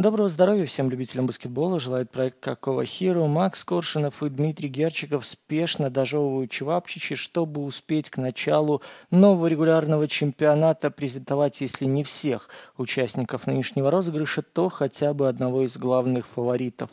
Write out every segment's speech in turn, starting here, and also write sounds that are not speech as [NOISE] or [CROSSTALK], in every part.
Доброго здоровья всем любителям баскетбола. Желает проект Какого Хиру. Макс Коршунов и Дмитрий Герчиков спешно дожевывают чевапчичи, чтобы успеть к началу нового регулярного чемпионата презентовать, если не всех участников нынешнего розыгрыша, то хотя бы одного из главных фаворитов.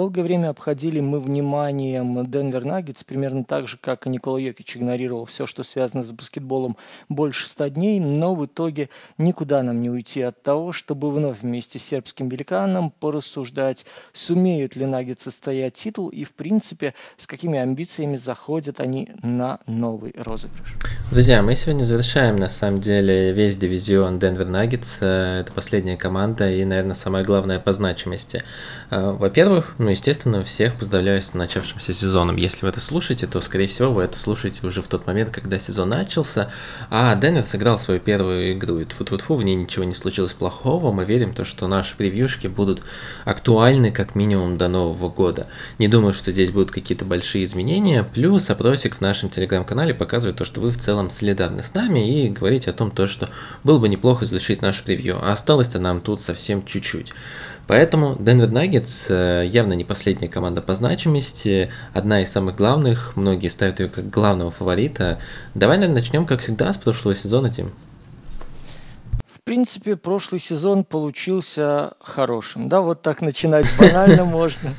Долгое время обходили мы вниманием Денвер Наггетс, примерно так же, как и Никола Йокич игнорировал все, что связано с баскетболом больше ста дней, но в итоге никуда нам не уйти от того, чтобы вновь вместе с сербским великаном порассуждать, сумеют ли Наггетсы стоять титул и, в принципе, с какими амбициями заходят они на новый розыгрыш. Друзья, мы сегодня завершаем, на самом деле, весь дивизион Денвер Наггетс. Это последняя команда и, наверное, самая главная по значимости. Э, во-первых, ну, естественно, всех поздравляю с начавшимся сезоном. Если вы это слушаете, то, скорее всего, вы это слушаете уже в тот момент, когда сезон начался. А Денвер сыграл свою первую игру. И тьфу-тьфу-тьфу, в ней ничего не случилось плохого. Мы верим, то, что наши превьюшки будут актуальны как минимум до Нового года. Не думаю, что здесь будут какие-то большие изменения. Плюс опросик в нашем телеграм-канале показывает то, что вы в целом солидарны с нами и говорите о том, то, что было бы неплохо завершить наше превью. А осталось-то нам тут совсем чуть-чуть. Поэтому Денвер Наггетс э, явно не последняя команда по значимости, одна из самых главных, многие ставят ее как главного фаворита. Давай, наверное, начнем, как всегда, с прошлого сезона, Тим принципе, прошлый сезон получился хорошим. Да, вот так начинать банально [LAUGHS] можно.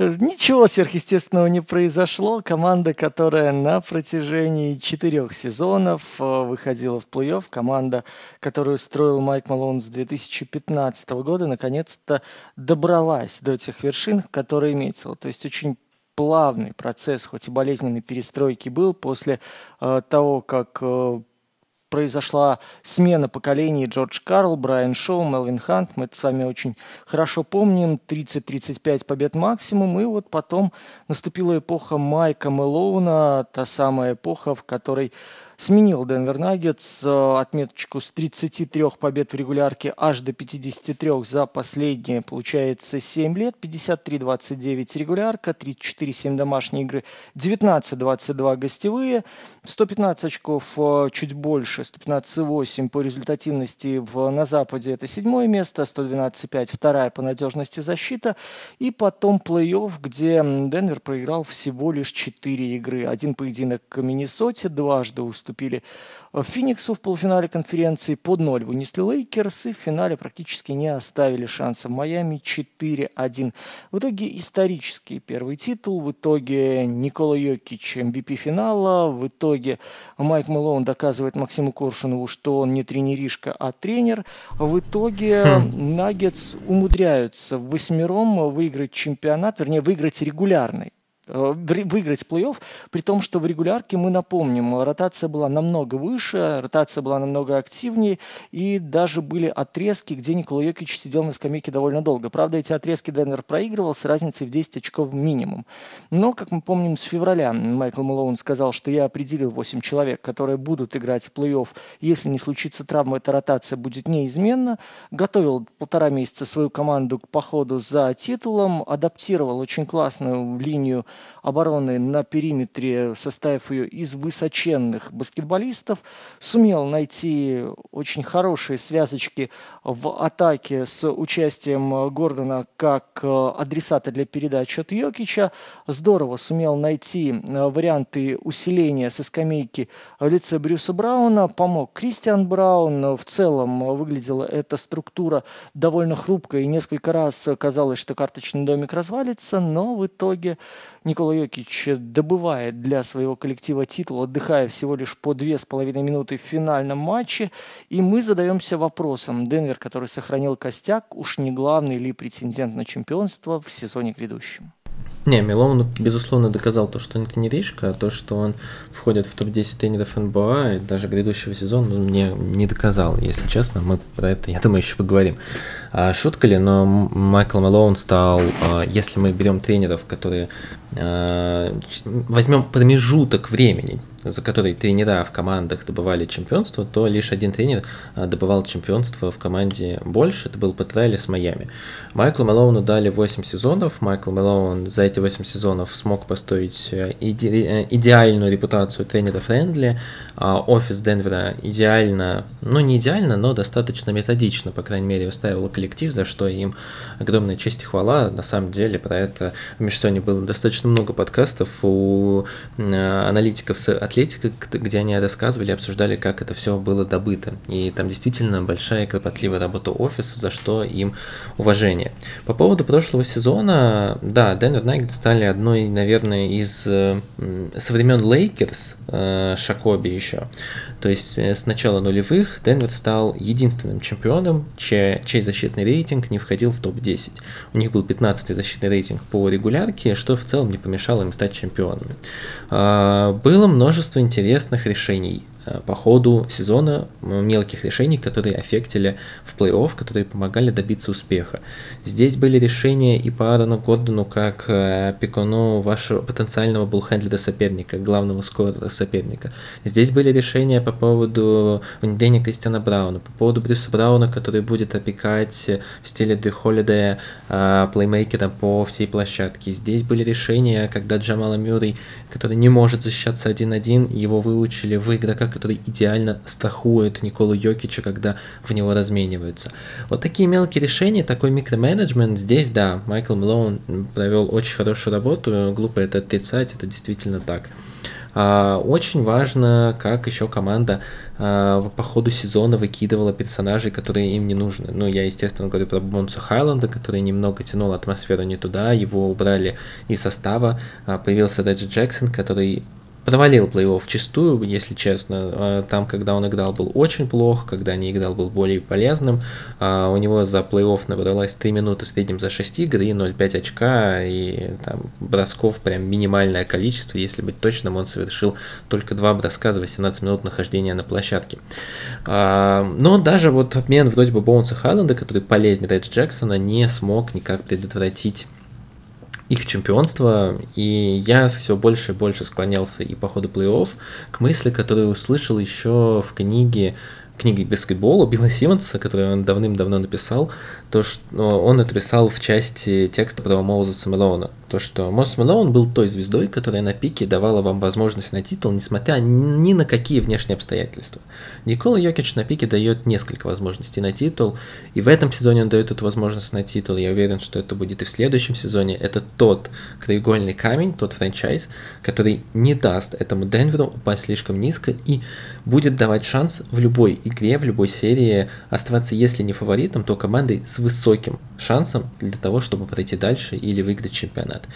Ничего сверхъестественного не произошло. Команда, которая на протяжении четырех сезонов э, выходила в плей-офф, команда, которую строил Майк Малон с 2015 года, наконец-то добралась до тех вершин, которые имеется. То есть очень плавный процесс, хоть и болезненной перестройки был после э, того, как э, произошла смена поколений Джордж Карл, Брайан Шоу, Мелвин Хант. Мы это с вами очень хорошо помним. 30-35 побед максимум. И вот потом наступила эпоха Майка Мелоуна, та самая эпоха, в которой сменил Денвер Наггетс отметочку с 33 побед в регулярке аж до 53 за последние, получается, 7 лет. 53-29 регулярка, 34-7 домашние игры, 19-22 гостевые, 115 очков э, чуть больше, 115,8 по результативности в, на Западе это седьмое место, 112,5 вторая по надежности защита, и потом плей-офф, где Денвер проиграл всего лишь 4 игры. Один поединок к Миннесоте, дважды уступил уступили э, Фениксу в полуфинале конференции, под ноль вынесли Лейкерс и в финале практически не оставили шанса. Майами 4-1. В итоге исторический первый титул, в итоге Никола Йокич MVP финала, в итоге Майк Мэлоун доказывает Максиму Коршунову, что он не тренеришка, а тренер. В итоге хм. Наггетс умудряются восьмером выиграть чемпионат, вернее выиграть регулярный выиграть плей-офф, при том, что в регулярке, мы напомним, ротация была намного выше, ротация была намного активнее, и даже были отрезки, где Никола Йокич сидел на скамейке довольно долго. Правда, эти отрезки Денвер проигрывал с разницей в 10 очков минимум. Но, как мы помним, с февраля Майкл Малоун сказал, что я определил 8 человек, которые будут играть в плей-офф. Если не случится травма, эта ротация будет неизменна. Готовил полтора месяца свою команду к походу за титулом, адаптировал очень классную линию обороны на периметре, составив ее из высоченных баскетболистов, сумел найти очень хорошие связочки в атаке с участием Гордона как э, адресата для передач от Йокича. Здорово сумел найти э, варианты усиления со скамейки в лице Брюса Брауна. Помог Кристиан Браун. В целом выглядела эта структура довольно хрупкой. И несколько раз казалось, что карточный домик развалится, но в итоге Никола Йокич добывает для своего коллектива титул, отдыхая всего лишь по две с половиной минуты в финальном матче. И мы задаемся вопросом, Денвер, который сохранил костяк, уж не главный ли претендент на чемпионство в сезоне грядущем? Не, Милон, безусловно, доказал то, что он не тренеришка, а то, что он входит в топ-10 тренеров НБА, и даже грядущего сезона он мне не доказал, если честно. Мы про это, я думаю, еще поговорим. А, шутка ли, но Майкл Мэлоун стал, а, если мы берем тренеров, которые а, возьмем промежуток времени, за который тренера в командах добывали чемпионство, то лишь один тренер добывал чемпионство в команде больше, это был Петрелли с Майами. Майклу Мэлоуну дали 8 сезонов, Майкл Мэлоун за эти 8 сезонов смог построить э, иде- э, идеальную репутацию тренера Френдли, офис Денвера идеально, ну не идеально, но достаточно методично, по крайней мере, устраивал коллектив коллектив, за что им огромная честь и хвала. На самом деле про это в межсезонье было достаточно много подкастов у аналитиков с Атлетика, где они рассказывали, обсуждали, как это все было добыто. И там действительно большая кропотливая работа офиса, за что им уважение. По поводу прошлого сезона, да, Денвер Наггетс стали одной, наверное, из со времен Лейкерс, э, Шака, Коби еще. То есть э, с начала нулевых Денвер стал единственным чемпионом, чей, чей защитный рейтинг не входил в топ-10. У них был 15-й защитный рейтинг по регулярке, что в целом не помешало им стать чемпионами. А, было множество интересных решений по ходу сезона мелких решений, которые аффектили в плей-офф, которые помогали добиться успеха. Здесь были решения и по Аарону Гордону, как э, пикону вашего потенциального буллхендлера соперника, главного скорера соперника. Здесь были решения по поводу внедрения Кристиана Брауна, по поводу Брюса Брауна, который будет опекать в стиле Дрю Холлидея э, плеймейкера по всей площадке. Здесь были решения, когда Джамала Мюррей, который не может защищаться один-один, его выучили в игрока, который идеально страхует Николу Йокича, когда в него размениваются. Вот такие мелкие решения, такой микроменеджмент, здесь, да, Майкл Мэлоун провел очень хорошую работу, глупо это отрицать, это действительно так. А, очень важно, как еще команда а, по ходу сезона выкидывала персонажей, которые им не нужны. Ну, я, естественно, говорю про Бонсу Хайланда, который немного тянул атмосферу не туда, его убрали из состава. А, появился Реджи Джексон, который провалил плей-офф чистую, если честно. А, там, когда он играл, был очень плох, когда не играл, был более полезным. А, у него за плей-офф набралось 3 минуты в среднем за 6 игр и 0,5 очка, и там бросков прям минимальное количество. Если быть точным, он совершил только 2 броска за 18 минут нахождения на площадке. А, но даже вот обмен вроде бы Боунса Хайленда, который полезнее Редж Джексона, не смог никак предотвратить их чемпионство, и я все больше и больше склонялся и по ходу плей-офф к мысли, которую услышал еще в книге книги баскетбола Билла Симмонса, которую он давным-давно написал, то, что он это писал в части текста про Моузеса Мелоуна. То, что Мозес Мелоун был той звездой, которая на пике давала вам возможность на титул, несмотря ни на какие внешние обстоятельства. Никола Йокич на пике дает несколько возможностей на титул, и в этом сезоне он дает эту возможность на титул. Я уверен, что это будет и в следующем сезоне. Это тот краеугольный камень, тот франчайз, который не даст этому Денверу упасть слишком низко и будет давать шанс в любой игре, в любой серии оставаться, если не фаворитом, то командой с высоким шансом для того, чтобы пройти дальше или выиграть чемпионат.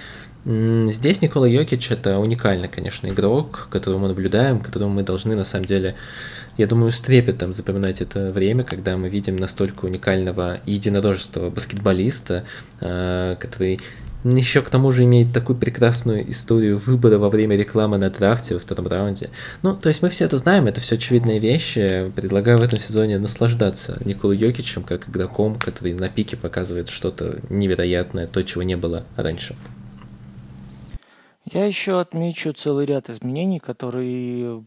Здесь Никола Йокич это уникальный, конечно, игрок, которого мы наблюдаем, которого мы должны на самом деле, я думаю, с трепетом запоминать это время, когда мы видим настолько уникального единорожества баскетболиста, а, который еще к тому же имеет такую прекрасную историю выбора во время рекламы на драфте во втором раунде. Ну, то есть мы все это знаем, это все очевидные вещи. Предлагаю в этом сезоне наслаждаться Николу Йокичем как игроком, который на пике показывает что-то невероятное, то, чего не было раньше. Я еще отмечу целый ряд изменений, которые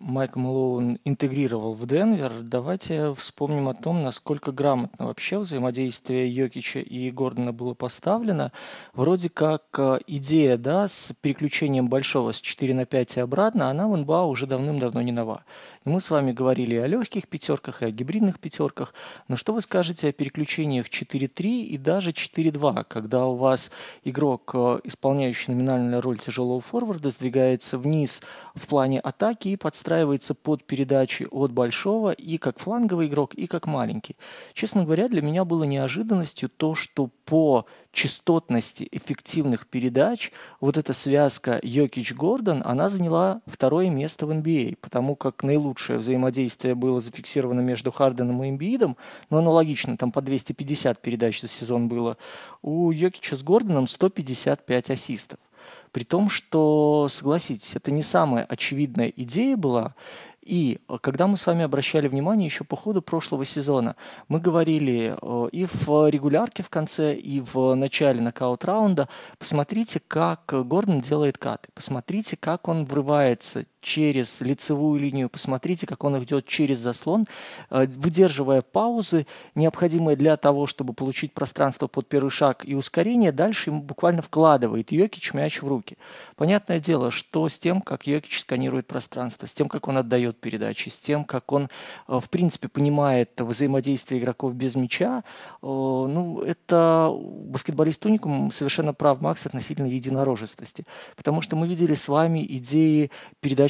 Майк Мэлоун интегрировал в Денвер, давайте вспомним о том, насколько грамотно вообще взаимодействие Йокича и Гордона было поставлено. Вроде как э, идея да, с переключением большого с 4 на 5 и обратно, она в НБА уже давным-давно не нова. И мы с вами говорили о легких пятерках, и о гибридных пятерках. Но что вы скажете о переключениях 4-3 и даже 4-2, когда у вас игрок, э, исполняющий номинальную роль тяжелого форварда, сдвигается вниз в плане атаки и подстраивается под передачи от большого и как фланговый игрок, и как маленький. Честно говоря, для меня было неожиданностью то, что по частотности эффективных передач вот эта связка Йокич-Гордон, она заняла второе место в NBA, а, потому как наилучшее взаимодействие было зафиксировано между Харденом и Эмбиидом, но аналогично, там по 250 передач за сезон было. У Йокича с Гордоном 155 ассистов. При том, что, согласитесь, это не самая очевидная идея была, и э, когда мы с вами обращали внимание еще по ходу прошлого сезона, мы говорили э, и в регулярке в конце, и в начале нокаут-раунда, посмотрите, как Гордон делает каты, посмотрите, как он врывается через лицевую линию, посмотрите, как он идет через заслон, э, выдерживая паузы, необходимые для того, чтобы получить пространство под первый шаг и ускорение, дальше ему буквально вкладывает Йокич мяч в руки. Понятное дело, что с тем, как Йокич сканирует пространство, с тем, как он отдает передачи, с тем, как он, э, в принципе, понимает взаимодействие игроков без мяча, ну, это баскетболист уникум совершенно прав Макс относительно единорожествости. Потому что мы видели с вами идеи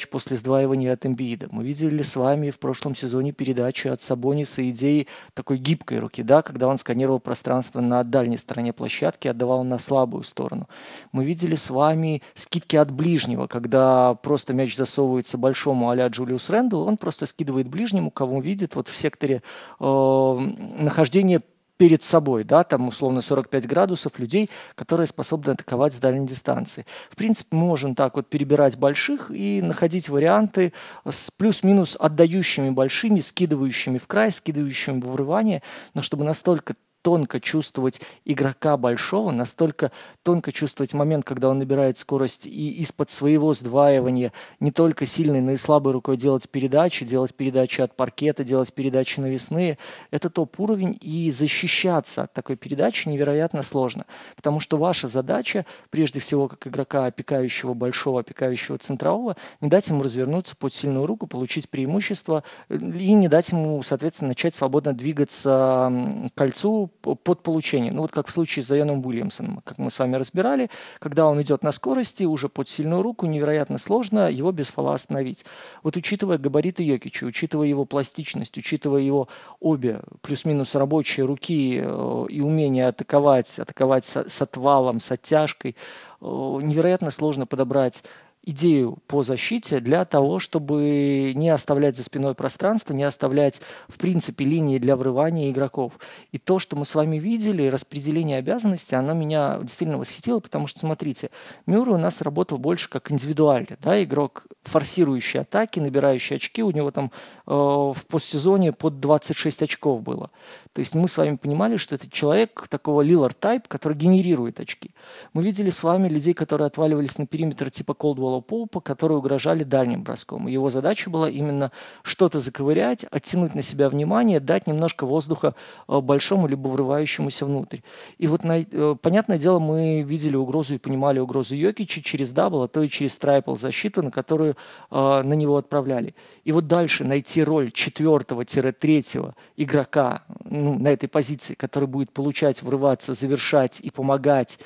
передач после сдваивания от Эмбиида. Мы видели с вами в прошлом сезоне передачи от Сабониса идеи такой гибкой руки, да, когда он сканировал пространство на дальней стороне площадки, отдавал на слабую сторону. Мы видели с вами скидки от ближнего, когда просто мяч засовывается большому а-ля Джулиус Рэндалл, он просто скидывает ближнему, кого видит вот в секторе э, нахождения перед собой, да, там условно 45 градусов людей, которые способны атаковать с дальней дистанции. В принципе, мы можем так вот перебирать больших и находить варианты с плюс-минус отдающими большими, скидывающими в край, скидывающими в врывание, но чтобы настолько тонко чувствовать игрока большого, настолько тонко чувствовать момент, когда он набирает скорость и из-под своего сдваивания не только сильной, но и слабой рукой делать передачи, делать передачи от паркета, делать передачи навесные. Это топ-уровень, и защищаться от такой передачи невероятно сложно, потому что ваша задача, прежде всего, как игрока, опекающего большого, опекающего центрового, не дать ему развернуться под сильную руку, получить преимущество и не дать ему, соответственно, начать свободно двигаться к кольцу, под получение. Ну вот как в случае с Зайоном Уильямсоном, как мы с вами разбирали, когда он идет на скорости, уже под сильную руку, невероятно сложно его без фола остановить. Вот учитывая габариты Йокича, учитывая его пластичность, учитывая его обе плюс-минус рабочие руки э, и умение атаковать, атаковать с, отвалом, с оттяжкой, э, невероятно сложно подобрать идею по защите для того, чтобы не оставлять за спиной пространство, не оставлять, в принципе, линии для врывания игроков. И то, что мы с вами видели, распределение обязанностей, оно меня действительно восхитило, потому что, смотрите, Мюррей у нас работал больше как индивидуально, да, игрок, форсирующий атаки, набирающий очки, у него там э, в постсезоне под 26 очков было. То есть мы с вами понимали, что это человек такого Лилар тайп, который генерирует очки. Мы видели с вами людей, которые отваливались на периметр типа Колдуэлла Поупа, которые угрожали дальним броском. Его задача была именно что-то заковырять, оттянуть на себя внимание, дать немножко воздуха э, большому либо врывающемуся внутрь. И вот, на, э, понятное дело, мы видели угрозу и понимали угрозу Йокича через double, а то и через triple защиту, на которую э, на него отправляли. И вот дальше найти роль четвертого-третьего игрока, ну, на этой позиции, который будет получать, врываться, завершать и помогать,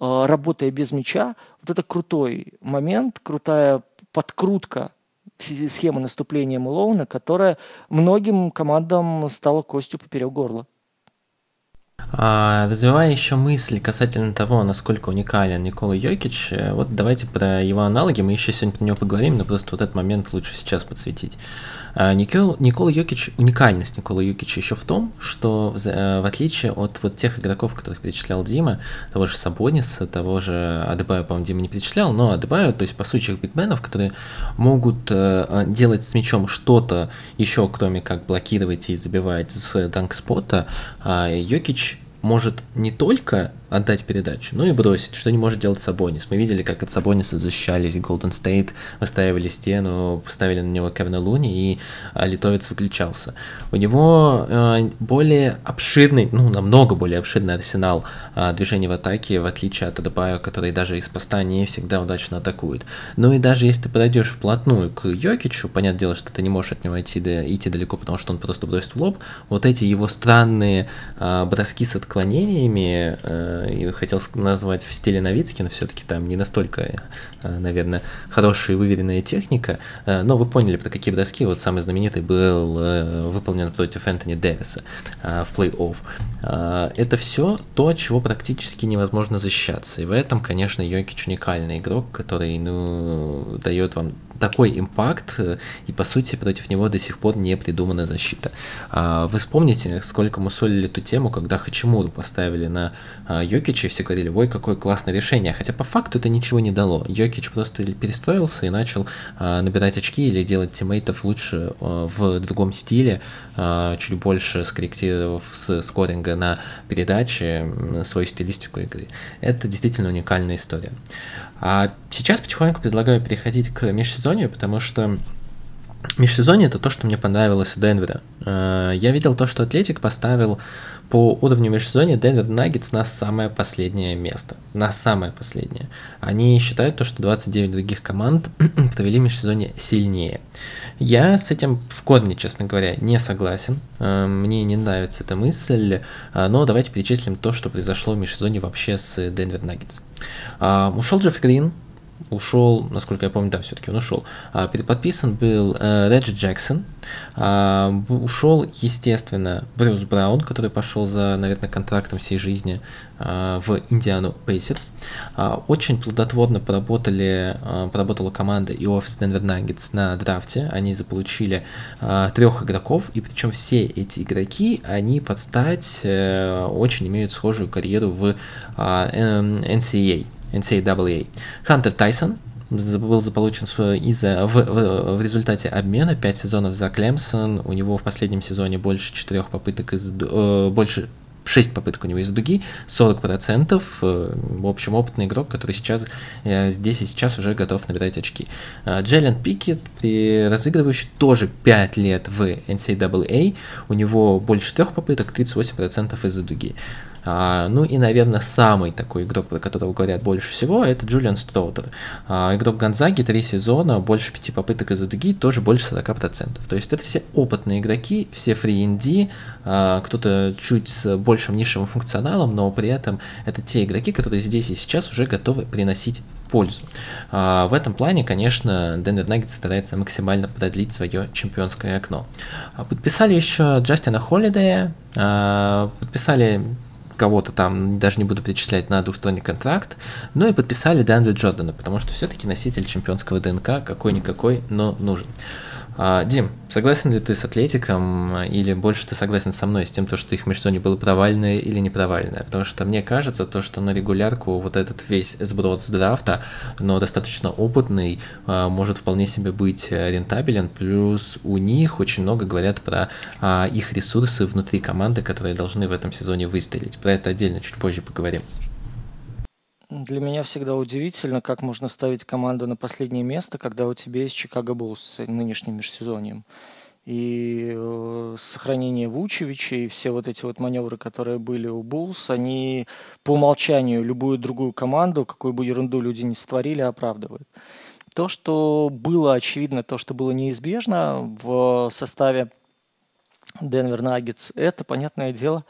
э, работая без мяча, вот это крутой момент, крутая подкрутка схемы наступления Мэлоуна, которая многим командам стала костью поперек горла. А, развивая еще мысли касательно того, насколько уникален Никола Йокич, э, вот давайте про его аналоги, мы еще сегодня про него поговорим, но просто вот этот момент лучше сейчас подсветить. А, Никол, Никола Йокич, уникальность Никола Йокича еще в том, что в, э, в отличие от вот тех игроков, которых перечислял Дима, того же Сабониса, того же Адебаю, по-моему, Дима не перечислял, но Адебаю, то есть по сути бигменов, которые могут э, э, делать с мячом что-то еще, кроме как блокировать и забивать с данкспота, э, Йокич может не только отдать передачу, ну и бросить, что не может делать Сабонис. Мы видели, как от Сабониса защищались Golden State, выставили стену, поставили на него Кевина Луни, и а, литовец выключался. У него э, более обширный, ну, намного более обширный арсенал э, движений в атаке, в отличие от Адебайо, который даже из поста не всегда удачно атакует. Ну и даже если ты подойдешь вплотную к Йокичу, понятное дело, что ты не можешь от него идти, до, идти далеко, потому что он просто бросит в лоб, вот эти его странные э, броски с отклонениями, э, и хотел назвать в стиле Новицкий, но все-таки там не настолько, э, наверное, хорошая и выверенная техника. Э, но вы поняли, про какие броски. Вот самый знаменитый был э, выполнен против Энтони Дэвиса в плей-офф. Это все то, чего практически невозможно защищаться. И в этом, конечно, Йокич уникальный игрок, который ну, дает вам такой импакт, э, и по сути против него до сих пор не придумана защита. А, вы вспомните, сколько мы солили эту тему, когда Хачимуру поставили на а, Йокича, и все говорили, ой, какое классное решение, хотя по факту это ничего не дало. Йокич просто перестроился и начал а, набирать очки или делать тиммейтов лучше в другом стиле, чуть больше скорректировав с скоринга на передаче свою стилистику игры. Это действительно уникальная история. А сейчас потихоньку предлагаю переходить к межсезонью межсезонью, потому что Межсезонье это то, что мне понравилось у Денвера. Э, я видел то, что Атлетик поставил по уровню межсезонья Денвер Наггетс на самое последнее место. На самое последнее. Они считают то, что 29 других команд [CLEARS THROAT] провели межсезонье сильнее. Я с этим в корне, честно говоря, не согласен. Э, мне не нравится эта мысль, э, но давайте перечислим то, что произошло в межсезонье вообще с Денвер Наггетс. Ушел Джефф Грин, ушел, насколько я помню, да, все-таки он ушел. А, подписан был э, Реджи Джексон. А, ушел, естественно, Брюс Браун, который пошел за, наверное, контрактом всей жизни а, в Индиану Пейсерс. Очень плодотворно поработали, поработала команда и офис Денвер Наггетс на драфте. Они заполучили трех игроков, и причем все эти игроки, они под стать а, очень имеют схожую карьеру в NCAA. NCAA. Хантер Тайсон был заполучен из-за, в, в, в результате обмена 5 сезонов за Клемсон. У него в последнем сезоне больше 4 попыток из... Э, больше 6 попыток у него из дуги, 40%. Э, в общем, опытный игрок, который сейчас э, здесь и сейчас уже готов набирать очки. Э, Джеллен Пикет, разыгрывающий тоже 5 лет в NCAA. У него больше 3 попыток, 38% из-за дуги. А, ну и, наверное, самый такой игрок, про которого говорят больше всего, это Джулиан Строутер. А, игрок Гонзаги, три сезона, больше пяти попыток из-за дуги, тоже больше 40%. То есть это все опытные игроки, все фри а, кто-то чуть с большим низшим функционалом, но при этом это те игроки, которые здесь и сейчас уже готовы приносить пользу. А, в этом плане, конечно, Денвер Наггетс старается максимально продлить свое чемпионское окно. А, подписали еще Джастина Холлидея, а, подписали кого-то там, даже не буду перечислять, на двухсторонний контракт, но и подписали Дэнли Джордана, потому что все-таки носитель чемпионского ДНК какой-никакой, но нужен. А, Дим, согласен ли ты с Атлетиком, или больше ты согласен со мной с тем, то, что их межсезонье было провальное или не провальное? Потому что мне кажется, то, что на регулярку вот этот весь сброд с драфта, но достаточно опытный, а, может вполне себе быть рентабелен, плюс у них очень много говорят про а, их ресурсы внутри команды, которые должны в этом сезоне выстрелить. Про это отдельно чуть позже поговорим. Для меня всегда удивительно, как можно ставить команду на последнее место, когда у тебя есть Чикаго Буллс с нынешним межсезоньем. И э, сохранение Вучевича и все вот эти вот маневры, которые были у Буллс, они по умолчанию любую другую команду, какую бы ерунду люди не створили, оправдывают. То, что было очевидно, то, что было неизбежно в составе Денвер Наггетс, это, понятное дело,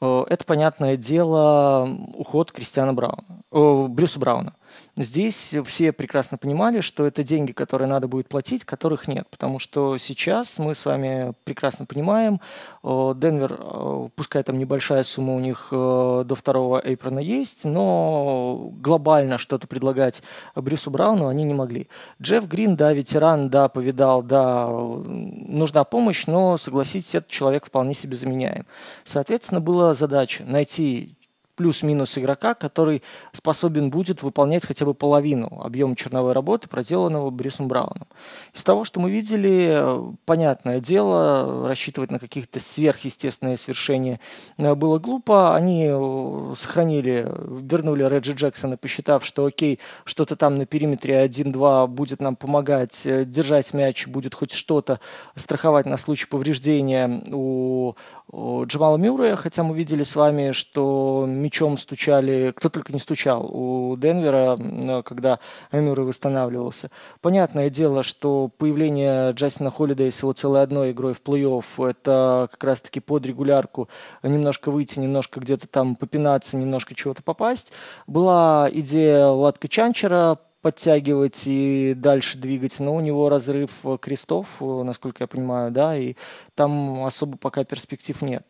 это, понятное дело, уход Кристиана Брауна, э, Брюса Брауна. Здесь все прекрасно понимали, что это деньги, которые надо будет платить, которых нет. Потому что сейчас мы с вами прекрасно понимаем, э, Денвер, э, пускай там небольшая сумма у них э, до второго эйпрона есть, но глобально что-то предлагать Брюсу Брауну они не могли. Джефф Грин, да, ветеран, да, повидал, да, нужна помощь, но, согласитесь, этот человек вполне себе заменяем. Соответственно, была задача найти плюс-минус игрока, который способен будет выполнять хотя бы половину объема черновой работы, проделанного Брюсом Брауном. Из того, что мы видели, понятное дело, рассчитывать на какие-то сверхъестественные свершения э, было глупо. Они э, сохранили, вернули Реджи Джексона, посчитав, что окей, что-то там на периметре 1-2 будет нам помогать э, держать мяч, будет хоть что-то страховать на случай повреждения у Джамала Мюррея, хотя мы видели с вами, что мячом стучали, кто только не стучал у Денвера, когда Мюррей восстанавливался. Понятное дело, что появление Джастина Холлидея с его целой одной игрой в плей-офф, это как раз-таки под регулярку немножко выйти, немножко где-то там попинаться, немножко чего-то попасть. Была идея Латка Чанчера подтягивать и дальше двигать, но у него разрыв крестов, насколько я понимаю, да, и там особо пока перспектив нет.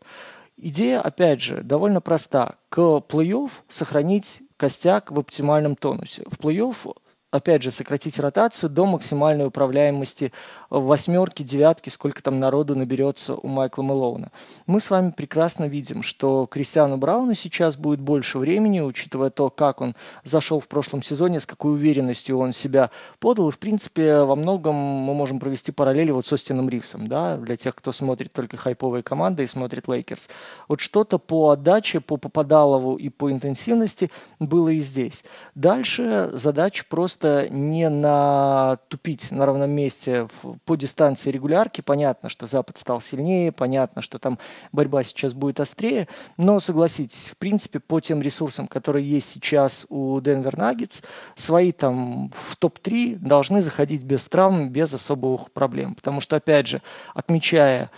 Идея, опять же, довольно проста. К плей-офф сохранить костяк в оптимальном тонусе. В плей-офф опять же, сократить ротацию до максимальной управляемости восьмерки, девятки, сколько там народу наберется у Майкла Мэлоуна. Мы с вами прекрасно видим, что Кристиану Брауну сейчас будет больше времени, учитывая то, как он зашел в прошлом сезоне, с какой уверенностью он себя подал. И, в принципе, во многом мы можем провести параллели вот с Остином Ривсом, да, для тех, кто смотрит только хайповые команды и смотрит Лейкерс. Вот что-то по отдаче, по попадалову и по интенсивности было и здесь. Дальше задача просто просто не натупить на равном месте по дистанции регулярки. Понятно, что Запад стал сильнее, понятно, что там борьба сейчас будет острее, но согласитесь, в принципе, по тем ресурсам, которые есть сейчас у Денвер Наггетс, свои там в топ-3 должны заходить без травм, без особых проблем. Потому что, опять же, отмечая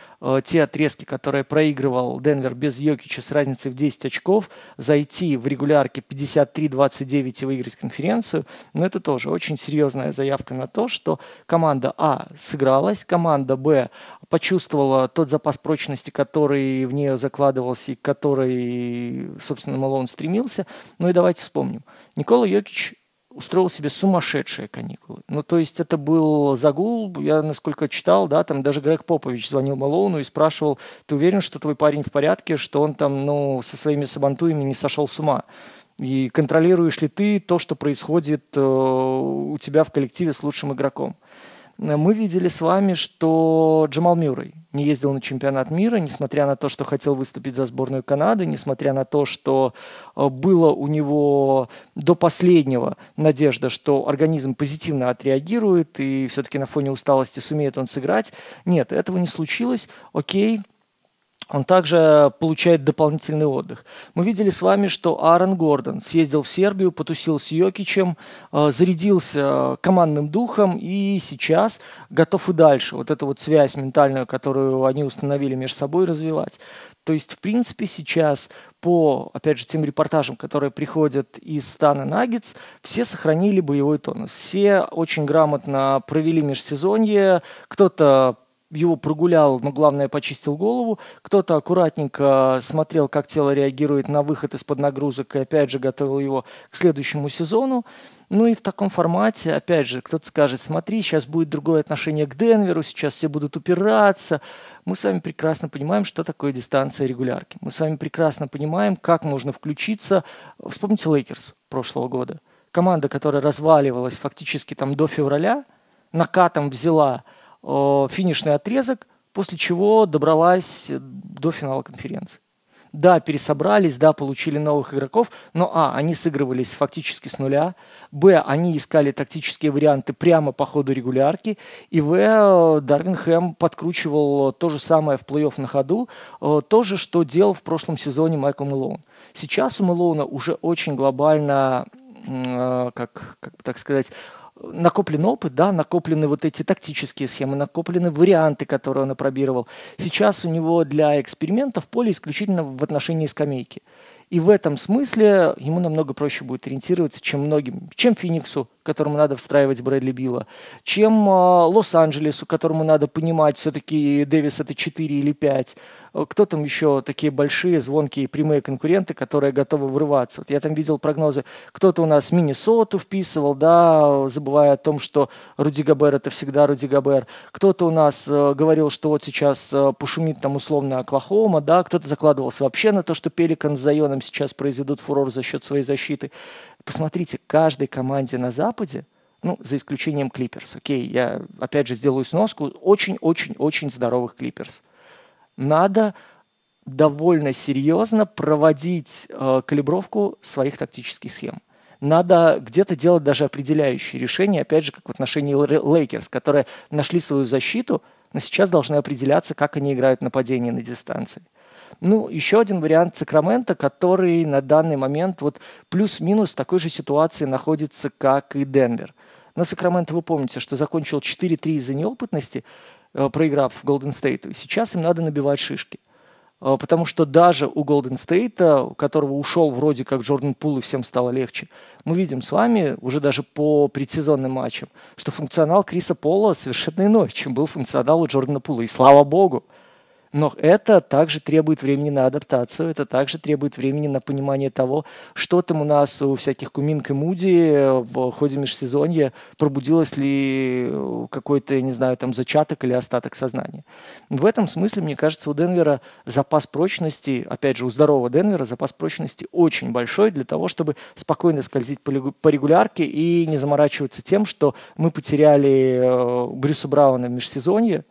те отрезки, которые проигрывал Денвер без Йокича с разницей в 10 очков, зайти в регулярке 53-29 и выиграть конференцию, но ну, это тоже очень серьезная заявка на то, что команда А сыгралась, команда Б почувствовала тот запас прочности, который в нее закладывался и который, собственно, Малон стремился. Ну и давайте вспомним. Никола Йокич устроил себе сумасшедшие каникулы. Ну, то есть это был загул, я насколько читал, да, там даже Грег Попович звонил Малоуну и спрашивал, ты уверен, что твой парень в порядке, что он там, ну, со своими сабантуями не сошел с ума? И контролируешь ли ты то, что происходит э, у тебя в коллективе с лучшим игроком? Мы видели с вами, что Джамал Мюррей не ездил на чемпионат мира, несмотря на то, что хотел выступить за сборную Канады, несмотря на то, что э, было у него до последнего надежда, что организм позитивно отреагирует и все-таки на фоне усталости сумеет он сыграть. Нет, этого не случилось. Окей, он также получает дополнительный отдых. Мы видели с вами, что Аарон Гордон съездил в Сербию, потусил с Йокичем, э, зарядился командным духом и сейчас готов и дальше вот эту вот связь ментальную, которую они установили между собой, развивать. То есть, в принципе, сейчас по, опять же, тем репортажам, которые приходят из стана Наггетс, все сохранили боевой тонус. Все очень грамотно провели межсезонье. Кто-то его прогулял, но главное почистил голову. Кто-то аккуратненько смотрел, как тело реагирует на выход из-под нагрузок и опять же готовил его к следующему сезону. Ну и в таком формате, опять же, кто-то скажет, смотри, сейчас будет другое отношение к Денверу, сейчас все будут упираться. Мы с вами прекрасно понимаем, что такое дистанция регулярки. Мы с вами прекрасно понимаем, как можно включиться. Вспомните Лейкерс прошлого года. Команда, которая разваливалась фактически там до февраля, накатом взяла Э, финишный отрезок, после чего добралась до финала конференции. Да, пересобрались, да, получили новых игроков, но а, они сыгрывались фактически с нуля, б, они искали тактические варианты прямо по ходу регулярки, и в, Дарвин Хэм подкручивал то же самое в плей-офф на ходу, э, то же, что делал в прошлом сезоне Майкл Мэлоун. Сейчас у Мэлоуна уже очень глобально, э, как, как так сказать, накоплен опыт, да, накоплены вот эти тактические схемы, накоплены варианты, которые он опробировал. Сейчас у него для экспериментов поле исключительно в отношении скамейки. И в этом смысле ему намного проще будет ориентироваться, чем многим, чем Фениксу, которому надо встраивать Брэдли Билла, чем э, Лос-Анджелесу, которому надо понимать, все-таки Дэвис это 4 или 5. Кто там еще такие большие, звонкие, прямые конкуренты, которые готовы врываться? Вот я там видел прогнозы, кто-то у нас Миннесоту вписывал, да, забывая о том, что Руди Габер это всегда Руди Габер. Кто-то у нас э, говорил, что вот сейчас э, пошумит там условно Оклахома, да, кто-то закладывался вообще на то, что Пеликан с Зайоном сейчас произведут фурор за счет своей защиты. Посмотрите, каждой команде на Западе, ну, за исключением Клиперс, окей, я опять же сделаю сноску, очень-очень-очень здоровых Клиперс. Надо довольно серьезно проводить э, калибровку своих тактических схем. Надо где-то делать даже определяющие решения, опять же, как в отношении Лейкерс, которые нашли свою защиту, но сейчас должны определяться, как они играют нападение на дистанции. Ну, еще один вариант Сакраменто, который на данный момент вот плюс-минус в такой же ситуации находится, как и Денвер. Но Сакраменто, вы помните, что закончил 4-3 из-за неопытности, проиграв Голден Стейту. Сейчас им надо набивать шишки. Э, потому что даже у Голден Стейта, у которого ушел вроде как Джордан Пул и всем стало легче, мы видим с вами уже даже по предсезонным матчам, что функционал Криса Пола совершенно иной, чем был функционал у Джордана Пула. И слава богу, но это также требует времени на адаптацию, это также требует времени на понимание того, что там у нас у всяких Куминк и Муди в ходе межсезонья, пробудилось ли какой-то, не знаю, там зачаток или остаток сознания. В этом смысле, мне кажется, у Денвера запас прочности, опять же, у здорового Денвера запас прочности очень большой для того, чтобы спокойно скользить по регулярке и не заморачиваться тем, что мы потеряли э, Брюса Брауна в межсезонье,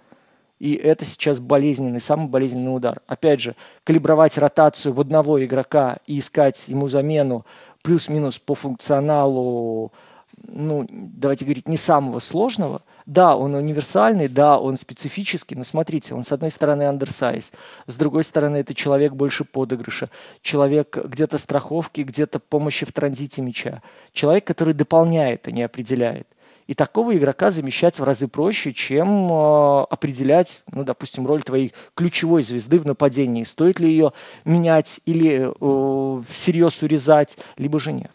и это сейчас болезненный, самый болезненный удар. Опять же, калибровать ротацию в одного игрока и искать ему замену плюс-минус по функционалу ну, давайте говорить, не самого сложного. Да, он универсальный, да, он специфический, но смотрите, он с одной стороны андерсайз, с другой стороны это человек больше подыгрыша, человек где-то страховки, где-то помощи в транзите мяча, человек, который дополняет, а не определяет. И такого игрока замещать в разы проще, чем э, определять, ну, допустим, роль твоей ключевой звезды в нападении. Стоит ли ее менять или э, всерьез урезать, либо же нет.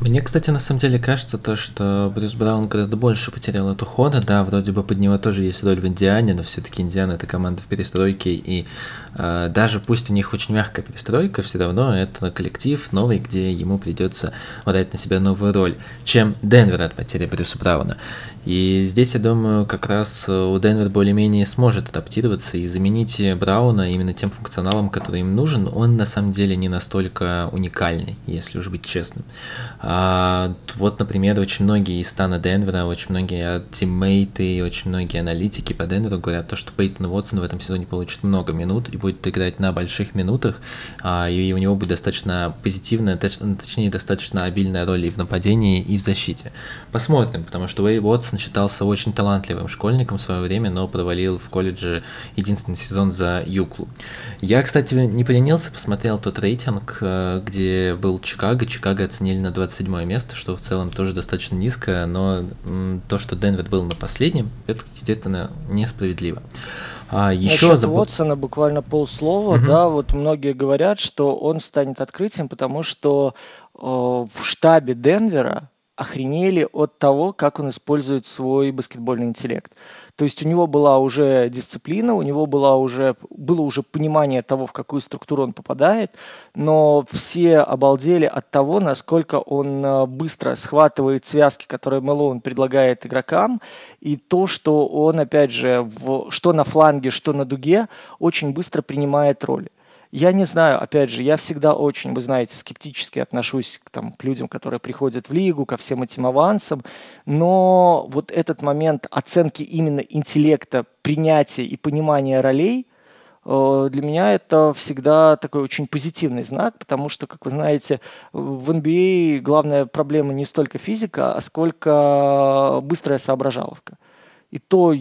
Мне, кстати, на самом деле кажется то, что Брюс Браун гораздо больше потерял от ухода. Да, вроде бы под него тоже есть роль в Индиане, но все-таки Индиана это команда в перестройке, и э, даже пусть у них очень мягкая перестройка, все равно это коллектив новый, где ему придется брать на себя новую роль, чем Денвер от потери Брюса Брауна. И здесь, я думаю, как раз у Денвер более-менее сможет адаптироваться и заменить Брауна именно тем функционалом, который им нужен. Он на самом деле не настолько уникальный, если уж быть честным. А, вот, например, очень многие из стана Денвера, очень многие тиммейты, очень многие аналитики по Денверу говорят, то, что Пейтон Уотсон в этом сезоне получит много минут и будет играть на больших минутах, а, и у него будет достаточно позитивная, точнее, достаточно обильная роль и в нападении, и в защите. Посмотрим, потому что Уэй Уотсон считался очень талантливым школьником в свое время, но провалил в колледже единственный сезон за Юклу. Я, кстати, не поленился, посмотрел тот рейтинг, э, где был Чикаго. Чикаго оценили на 20 седьмое место, что в целом тоже достаточно низкое, но то, что Денвер был на последнем, это, естественно, несправедливо. А еще Насчет забыл... Уотсона буквально полслова, угу. да, вот многие говорят, что он станет открытием, потому что э, в штабе Денвера охренели от того, как он использует свой баскетбольный интеллект. То есть у него была уже дисциплина, у него была уже, было уже понимание того, в какую структуру он попадает, но все обалдели от того, насколько он э, быстро схватывает связки, которые Мэлоун предлагает игрокам, и то, что он, опять же, в, что на фланге, что на дуге, очень быстро принимает роли. Я не знаю, опять же, я всегда очень, вы знаете, скептически отношусь к, там, к людям, которые приходят в лигу, ко всем этим авансам, но вот этот момент оценки именно интеллекта, принятия и понимания ролей, э, для меня это всегда такой очень позитивный знак, потому что, как вы знаете, в NBA а главная проблема не столько физика, а сколько быстрая соображаловка. И то,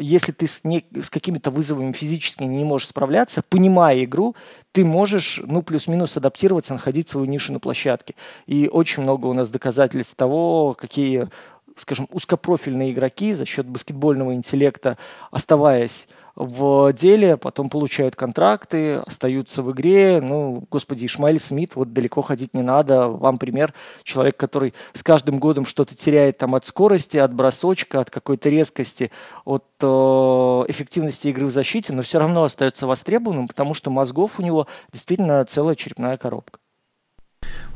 если ты с, не, с какими-то вызовами физически не можешь справляться, понимая игру, ты можешь, ну, плюс-минус адаптироваться, находить свою нишу на площадке. И очень много у нас доказательств того, какие, скажем, узкопрофильные игроки за счет баскетбольного интеллекта, оставаясь в деле, потом получают контракты, остаются в игре. Ну, господи, Ишмаэль Смит, вот далеко ходить не надо. Вам пример. Человек, который с каждым годом что-то теряет там от скорости, от бросочка, от какой-то резкости, от э, эффективности игры в защите, но все равно остается востребованным, потому что мозгов у него действительно целая черепная коробка.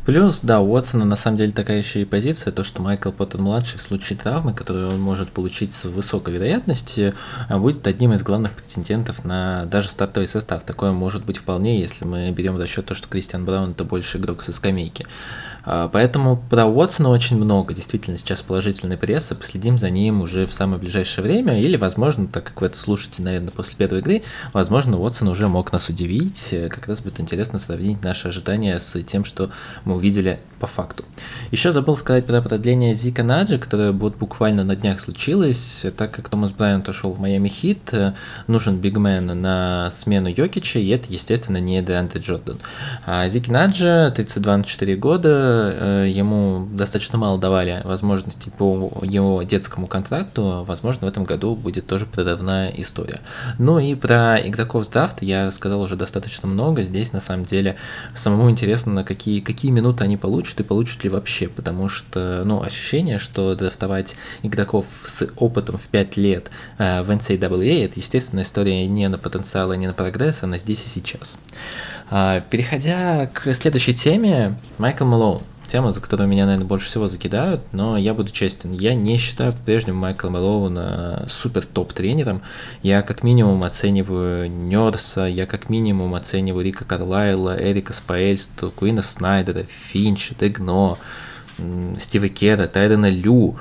Плюс, да, у Уотсона на самом деле такая еще и позиция, то, что Майкл Поттер-младший в случае травмы, которую он может получить с высокой вероятностью, а, будет одним из главных претендентов на даже стартовый состав. Такое может быть вполне, если мы берем в расчет то, что Кристиан Браун это больше игрок со скамейки. А, поэтому про Уотсона очень много, действительно, сейчас положительной прессы, последим за ним уже в самое ближайшее время, или, возможно, так как вы это слушаете, наверное, после первой игры, возможно, Уотсон уже мог нас удивить, как раз будет интересно сравнить наши ожидания с тем, что мы увидели по факту. Еще забыл сказать про продление Зика Наджи, которое вот буквально на днях случилось, так как Томас Брайант ушел в Майами Хит, нужен бигмен на смену Йокича, и это, естественно, не Деанте Джордан. А Зики Наджи, 32-4 года, Э, ему достаточно мало давали возможностей по его детскому контракту, возможно, в этом году будет тоже прорывная история. Ну и про игроков с драфта я сказал уже достаточно много. Здесь, на самом деле, самому интересно, на какие, какие минуты они получат и получат ли вообще, потому что, ну, ощущение, что драфтовать игроков с опытом в 5 лет э, в NCAA, это, естественно, история не на потенциал и не на прогресс, она здесь и сейчас. А, переходя к следующей теме, Майкл Малоун. Тема, за которую меня, наверное, больше всего закидают, но я буду честен. Я не считаю по-прежнему Майкла Мэлоуна супер топ-тренером. Я как минимум оцениваю Нерса, я как минимум оцениваю Рика Карлайла, Эрика Спаэльсту, Куина Снайдера, Финча, Дегно, Стива Кера, Тайрена Лю.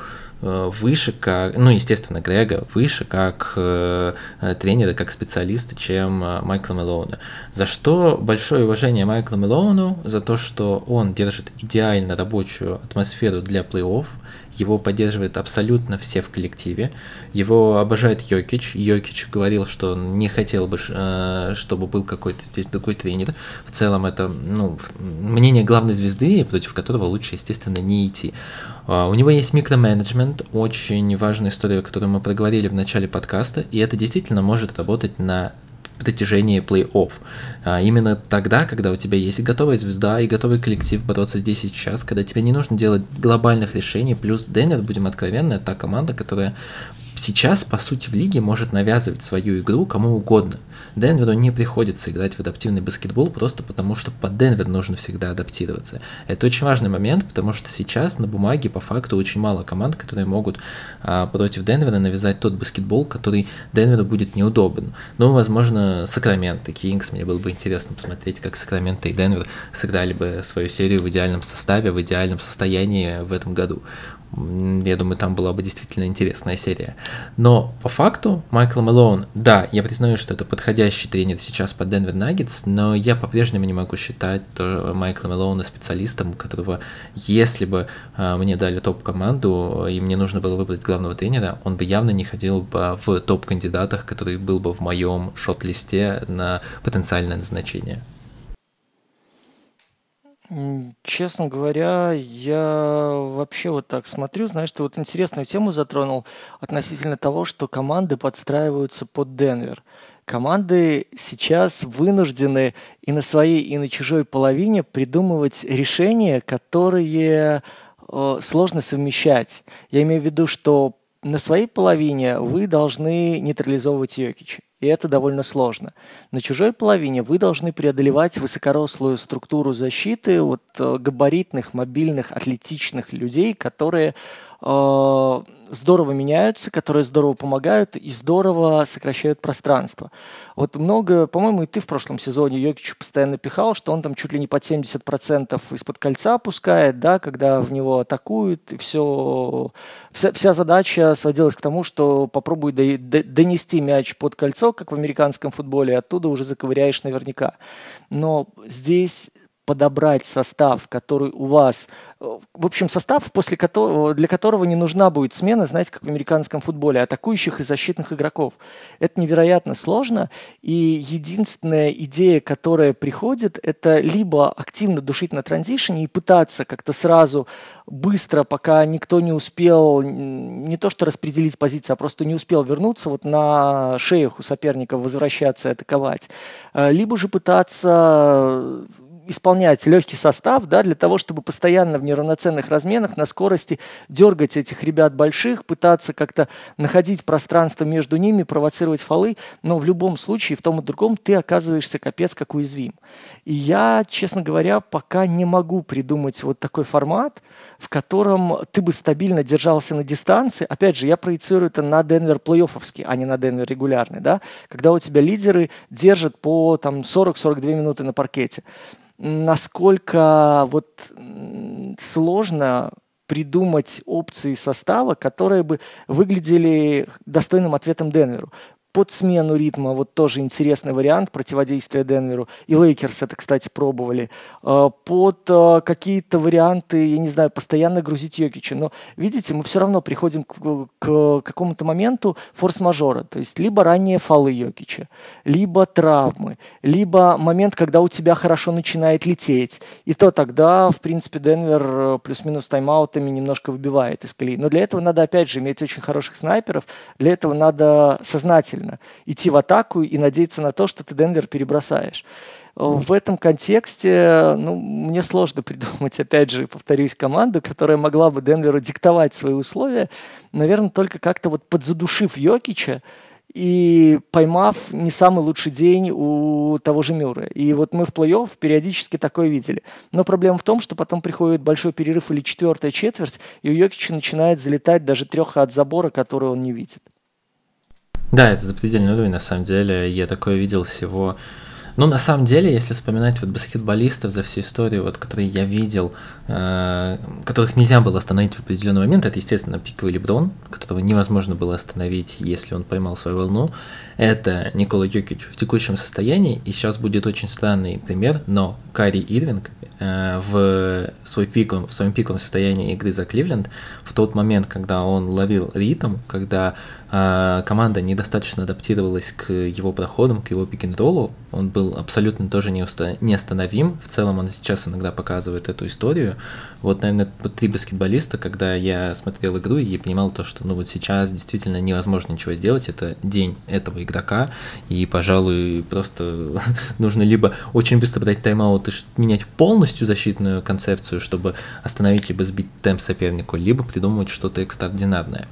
Э, выше как, ну, естественно, Грега выше как э, тренера, как специалиста, чем Майкла Мелоуна. За что большое уважение Майкла Мелоуну, за то, что он держит идеально рабочую атмосферу для плей-офф, его поддерживает абсолютно все в коллективе. Его обожает Йокич. Йокич говорил, что он не хотел бы, э, чтобы был какой-то здесь другой тренер. В целом это ну, мнение главной звезды, против которого лучше, естественно, не идти. А, у него есть микроменеджмент, очень важная история, которую мы проговорили в начале подкаста, и это действительно может работать на протяжении плей-офф. А, именно тогда, когда у тебя есть готовая звезда и готовый коллектив бороться здесь и сейчас, когда тебе не нужно делать глобальных решений, плюс Денвер, будем откровенны, та команда, которая сейчас, по сути, в лиге может навязывать свою игру кому угодно. Денверу не приходится играть в адаптивный баскетбол просто потому, что под Денвер нужно всегда адаптироваться. Это очень важный момент, потому что сейчас на бумаге по факту очень мало команд, которые могут а, против Денвера навязать тот баскетбол, который Денверу будет неудобен. Ну, возможно, Сакраменто, Кингс, мне было бы интересно посмотреть, как Сакраменто и Денвер сыграли бы свою серию в идеальном составе, в идеальном состоянии в этом году я думаю, там была бы действительно интересная серия. Но по факту Майкл Мэлоун, да, я признаю, что это подходящий тренер сейчас под Денвер Наггетс, но я по-прежнему не могу считать Майкла Мэлоуна специалистом, которого, если бы э, мне дали топ-команду и мне нужно было выбрать главного тренера, он бы явно не ходил бы в топ-кандидатах, который был бы в моем шот-листе на потенциальное назначение. Честно говоря, я вообще вот так смотрю, знаешь, ты вот интересную тему затронул относительно того, что команды подстраиваются под Денвер. Команды сейчас вынуждены и на своей, и на чужой половине придумывать решения, которые э, сложно совмещать. Я имею в виду, что на своей половине вы должны нейтрализовывать Йокича и это довольно сложно. На чужой половине вы должны преодолевать высокорослую структуру защиты вот, э, габаритных, мобильных, атлетичных людей, которые здорово меняются, которые здорово помогают и здорово сокращают пространство. Вот много, по-моему, и ты в прошлом сезоне Йокичу постоянно пихал, что он там чуть ли не под 70% из-под кольца пускает, да, когда в него атакуют, и все, вся, вся задача сводилась к тому, что попробуй до, до, донести мяч под кольцо, как в американском футболе, оттуда уже заковыряешь наверняка. Но здесь подобрать состав, который у вас, э, в общем, состав, после которого, для которого не нужна будет смена, знаете, как в американском футболе, атакующих и защитных игроков. Это невероятно сложно, и единственная идея, которая приходит, это либо активно душить на транзишене и пытаться как-то сразу, быстро, пока никто не успел, не то что распределить позиции, а просто не успел вернуться, вот на шеях у соперников возвращаться и атаковать. Э, либо же пытаться исполнять легкий состав, да, для того, чтобы постоянно в неравноценных разменах на скорости дергать этих ребят больших, пытаться как-то находить пространство между ними, провоцировать фолы, но в любом случае, в том и другом, ты оказываешься капец как уязвим. И я, честно говоря, пока не могу придумать вот такой формат, в котором ты бы стабильно держался на дистанции. Опять же, я проецирую это на Денвер плей-оффовский, а не на Денвер регулярный, да, когда у тебя лидеры держат по там 40-42 минуты на паркете насколько вот сложно придумать опции состава, которые бы выглядели достойным ответом Денверу под смену ритма, вот тоже интересный вариант противодействия Денверу. И Лейкерс это, кстати, пробовали. А, под а, какие-то варианты, я не знаю, постоянно грузить Йокича. Но, видите, мы все равно приходим к, к какому-то моменту форс-мажора. То есть либо ранние фолы Йокича, либо травмы, либо момент, когда у тебя хорошо начинает лететь. И то тогда, в принципе, Денвер э, плюс-минус тайм-аутами немножко выбивает из колеи. Но для этого надо, опять же, иметь очень хороших снайперов. Для этого надо сознательно правильно. Идти в атаку и надеяться на то, что ты Денвер перебросаешь. В этом контексте ну, мне сложно придумать, [LAUGHS] опять же, повторюсь, команду, которая могла бы Денверу диктовать свои условия, наверное, только как-то вот подзадушив Йокича, и поймав не самый лучший день у того же Мюррея. И вот мы в плей-офф периодически такое видели. Но проблема в том, что потом приходит большой перерыв или четвертая четверть, и у Йокича начинает залетать даже треха от забора, который он не видит. Да, это запредельный уровень, на самом деле. Я такое видел всего Ну, на самом деле, если вспоминать вот баскетболистов за всю историю, вот, которые я видел, э, которых нельзя было остановить в определенный момент, это, естественно, пиковый Леброн, которого невозможно было остановить, если он поймал свою волну. Это Никола Йокич в текущем состоянии, и сейчас будет очень странный пример, но Кари Ирвинг э, в, свой пиковом, в своем пиковом состоянии игры за Кливленд, в тот момент, когда он ловил ритм, когда э, команда недостаточно адаптировалась к его проходам, к его пик-н-роллу, он был абсолютно тоже не неостановим. В целом он сейчас иногда показывает эту историю. Вот, наверное, три баскетболиста, когда я смотрел игру и понимал то, что ну вот сейчас действительно невозможно ничего сделать, это день этого игрока, и, пожалуй, просто [LAUGHS] нужно либо очень быстро брать тайм-аут и менять полностью защитную концепцию, чтобы остановить либо сбить темп сопернику, либо придумывать что-то экстраординарное.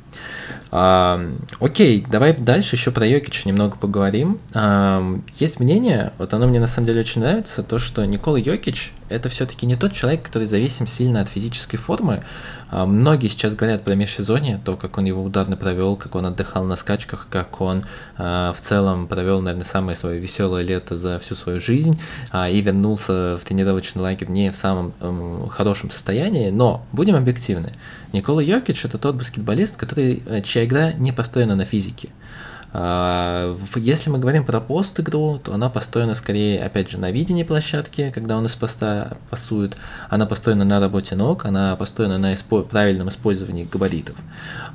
А, окей, давай дальше еще про Йокича немного поговорим. А, есть мнение, вот оно мне на самом деле очень нравится, то, что Никола Йокич это все-таки не тот человек, который зависим сильно от физической формы. А, многие сейчас говорят про межсезонье, то, как он его ударно провел, как он отдыхал на скачках, как он а, в целом провел, наверное, самое свое веселое лето за всю свою жизнь а, и вернулся в тренировочный лагерь не в самом хорошем состоянии. Но будем объективны. Никола Йокич это тот баскетболист, который, э, чья игра не построена на физике. А, если мы говорим про пост-игру, то она построена скорее, опять же, на видении площадки, когда он из поста пасует, она построена на работе ног, она построена на испо- правильном использовании габаритов.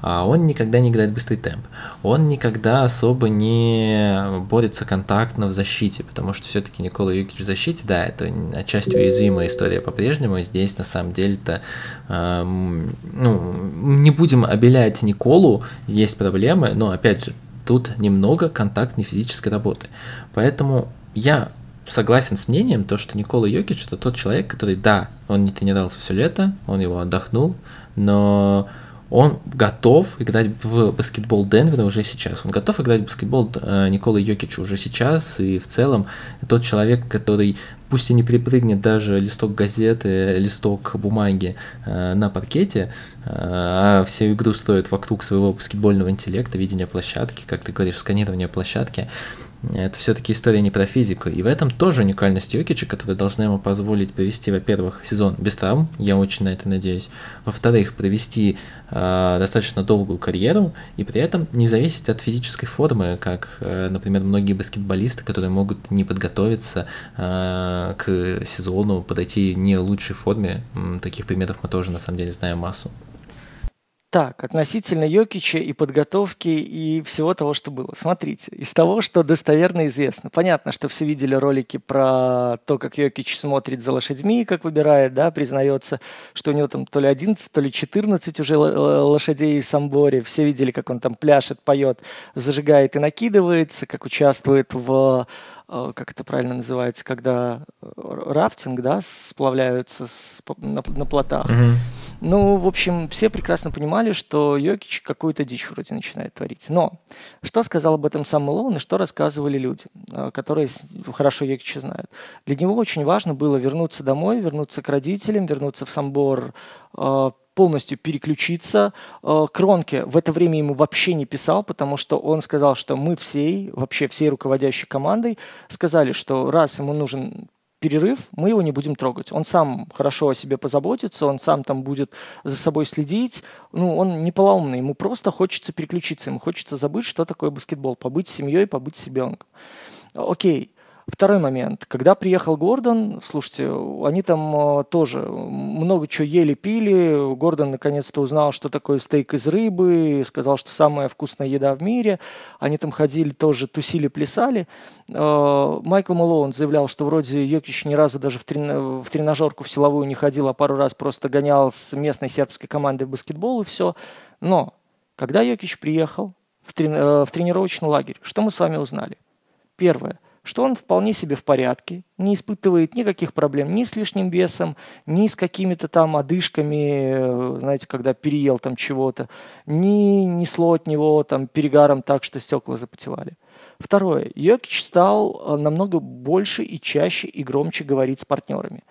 А он никогда не играет быстрый темп, он никогда особо не борется контактно в защите, потому что все-таки Никола Юкич в защите, да, это отчасти уязвимая история по-прежнему, здесь на самом деле-то, эм, ну, не будем обелять Николу, есть проблемы, но опять же, тут немного контактной физической работы. Поэтому я согласен с мнением, то, что Никола Йокич это тот человек, который, да, он не тренировался все лето, он его отдохнул, но он готов играть в баскетбол Денвера уже сейчас. Он готов играть в баскетбол э, Николы Йокича уже сейчас. И в целом тот человек, который пусть и не перепрыгнет даже листок газеты, листок бумаги э, на паркете, э, а всю игру строит вокруг своего баскетбольного интеллекта, видения площадки, как ты говоришь, сканирования площадки, это все-таки история не про физику. И в этом тоже уникальность Йокича, которая должна ему позволить провести, во-первых, сезон без травм, я очень на это надеюсь. Во-вторых, провести э, достаточно долгую карьеру и при этом не зависеть от физической формы, как, э, например, многие баскетболисты, которые могут не подготовиться э, к сезону, подойти не в лучшей форме. Таких примеров мы тоже на самом деле знаем массу. Так, относительно Йокича и подготовки и всего того, что было. Смотрите, из того, что достоверно известно. Понятно, что все видели ролики про то, как Йокич смотрит за лошадьми, как выбирает, да, признается, что у него там то ли 11, то ли 14 уже лошадей в Самборе. Все видели, как он там пляшет, поет, зажигает и накидывается, как участвует в как это правильно называется, когда э, рафтинг, да, сплавляются с, на, на плотах. Mm-hmm. Ну, в общем, все прекрасно понимали, что Йокич какую-то дичь вроде начинает творить. Но что сказал об этом сам Мэлоун и что рассказывали люди, э, которые хорошо Йокича знают? Для него очень важно было вернуться домой, вернуться к родителям, вернуться в Самбор, э, полностью переключиться. Э, Кронке в это время ему вообще не писал, потому что он сказал, что мы всей, вообще всей руководящей командой сказали, что раз ему нужен перерыв, мы его не будем трогать. Он сам хорошо о себе позаботится, он сам там будет за собой следить. Ну, он не полоумный, ему просто хочется переключиться, ему хочется забыть, что такое баскетбол, побыть с семьей, побыть с ребенком. Окей, Второй момент. Когда приехал Гордон, слушайте, они там э, тоже много чего ели, пили. Гордон наконец-то узнал, что такое стейк из рыбы, сказал, что самая вкусная еда в мире. Они там ходили тоже, тусили, плясали. Э, Майкл Малоун заявлял, что вроде Йокич ни разу даже в, трен... в тренажерку в силовую не ходил, а пару раз просто гонял с местной сербской командой в баскетбол и все. Но когда Йокич приехал в, трен... Э, в тренировочный лагерь, что мы с вами узнали? Первое – что он вполне себе в порядке, не испытывает никаких проблем ни с лишним весом, ни с какими-то там одышками, э, знаете, когда переел там чего-то, ни несло от него там перегаром так, что стекла запотевали. Второе. Йокич стал э, намного больше и чаще и громче говорить с партнерами.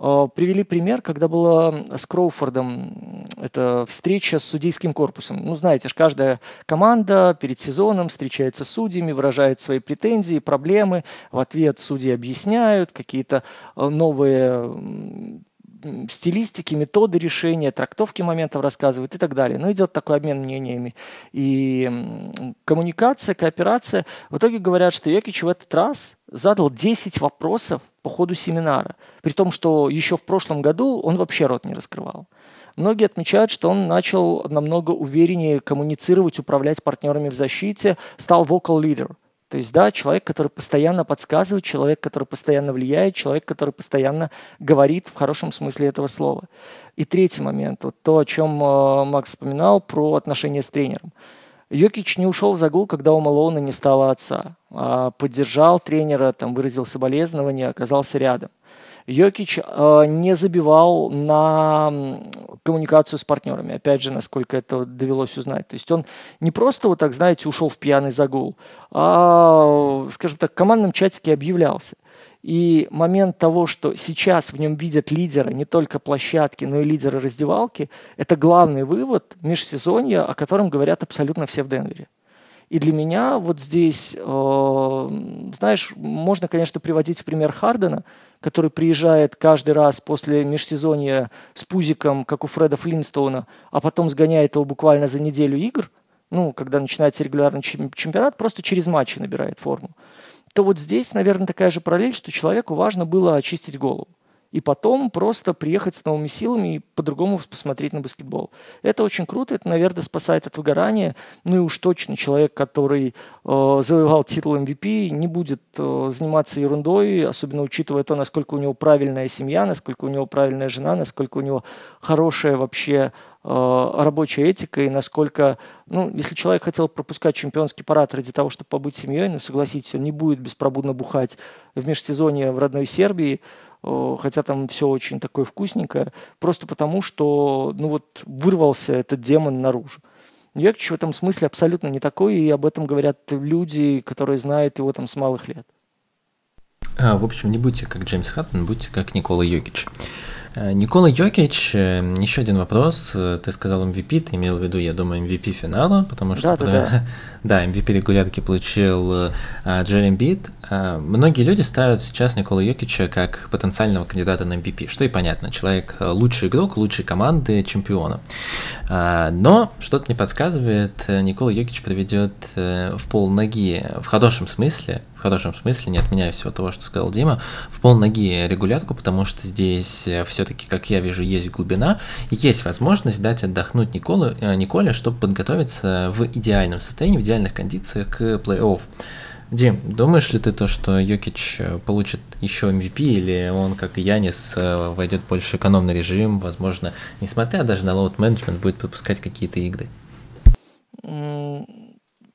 Э, привели пример, когда была с Кроуфордом это встреча с судейским корпусом. Ну, знаете ж, каждая команда перед сезоном встречается с судьями, выражает свои претензии, проблемы. В ответ судьи объясняют какие-то э, новые стилистики, методы решения, трактовки моментов рассказывают и так далее. Но идет такой обмен мнениями. И коммуникация, кооперация. В итоге говорят, что Йокич в этот раз задал 10 вопросов по ходу семинара. При том, что еще в прошлом году он вообще рот не раскрывал. Многие отмечают, что он начал намного увереннее коммуницировать, управлять партнерами в защите, стал vocal leader. То есть, да, человек, который постоянно подсказывает, человек, который постоянно влияет, человек, который постоянно говорит в хорошем смысле этого слова. И третий момент, вот то, о чем э, Макс вспоминал, про отношения с тренером. Йокич не ушел в загул, когда у Малоуна не стало отца, а поддержал тренера, там, выразил соболезнования, оказался рядом. Йокич э, не забивал на коммуникацию с партнерами, опять же, насколько это довелось узнать. То есть он не просто вот так, знаете, ушел в пьяный загул, а, скажем так, в командном чатике объявлялся. И момент того, что сейчас в нем видят лидера не только площадки, но и лидера раздевалки, это главный вывод межсезонья, о котором говорят абсолютно все в Денвере. И для меня вот здесь, э, знаешь, можно, конечно, приводить в пример Хардена, который приезжает каждый раз после межсезонья с пузиком, как у Фреда Флинстоуна, а потом сгоняет его буквально за неделю игр, ну, когда начинается регулярный чемпионат, просто через матчи набирает форму, то вот здесь, наверное, такая же параллель, что человеку важно было очистить голову и потом просто приехать с новыми силами и по-другому посмотреть на баскетбол. Это очень круто, это, наверное, спасает от выгорания. Ну и уж точно человек, который э, завоевал титул MVP, не будет э, заниматься ерундой, особенно учитывая то, насколько у него правильная семья, насколько у него правильная жена, насколько у него хорошая вообще рабочая этика и насколько, ну, если человек хотел пропускать чемпионский парад ради того, чтобы побыть семьей, ну, согласитесь, он не будет беспробудно бухать в межсезонье в родной Сербии, хотя там все очень такое вкусненькое, просто потому что, ну вот, вырвался этот демон наружу. Йокич в этом смысле абсолютно не такой, и об этом говорят люди, которые знают его там с малых лет. А, в общем, не будьте как Джеймс Хаттон, будьте как Никола Йокич. Э, Никола Йокич, э, еще один вопрос. Э, ты сказал MVP, ты имел в виду, я думаю, MVP финала, потому что... [LAUGHS] Да, да, да. Да, MVP регулярки получил Джерри Бит. Многие люди ставят сейчас Никола Йокича как потенциального кандидата на MVP, что и понятно. Человек лучший игрок, лучшей команды, чемпиона. Но что-то не подсказывает, Никола Йокич проведет в пол ноги, в хорошем смысле, в хорошем смысле, не отменяя всего того, что сказал Дима, в пол ноги регулярку, потому что здесь все-таки, как я вижу, есть глубина, есть возможность дать отдохнуть Николу, э, Николе, чтобы подготовиться в идеальном состоянии, в идеальных кондициях к плей-офф. Дим, думаешь ли ты то, что Йокич э, получит еще MVP, или он, как и Янис, э, войдет в больше экономный режим, возможно, несмотря даже на load management, будет пропускать какие-то игры?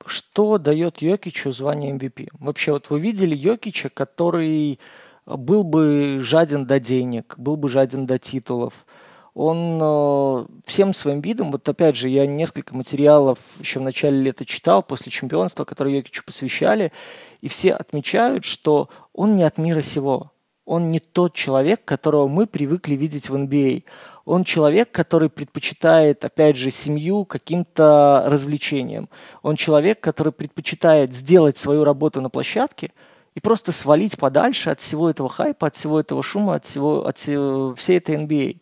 Что дает Йокичу звание MVP? Вообще, вот вы видели Йокича, который был бы жаден до денег, был бы жаден до титулов. Он э, всем своим видом, вот опять же, я несколько материалов еще в начале лета читал после чемпионства, которые Йокичу посвящали, и все отмечают, что он не от мира сего. Он не тот человек, которого мы привыкли видеть в NBA. Он человек, который предпочитает, опять же, семью каким-то развлечением. Он человек, который предпочитает сделать свою работу на площадке – и просто свалить подальше от всего этого хайпа, от всего этого шума, от, всего, от всей этой NBA.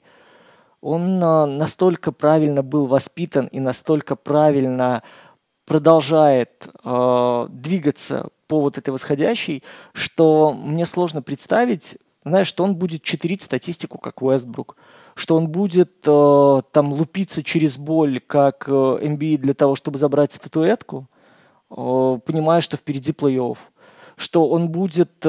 Он а, настолько правильно был воспитан и настолько правильно продолжает э, двигаться по вот этой восходящей, что мне сложно представить, знаешь, что он будет читерить статистику, как Уэстбрук, что он будет э, там лупиться через боль, как э, для того, чтобы забрать статуэтку, э, понимая, что впереди плей-офф что он будет, э,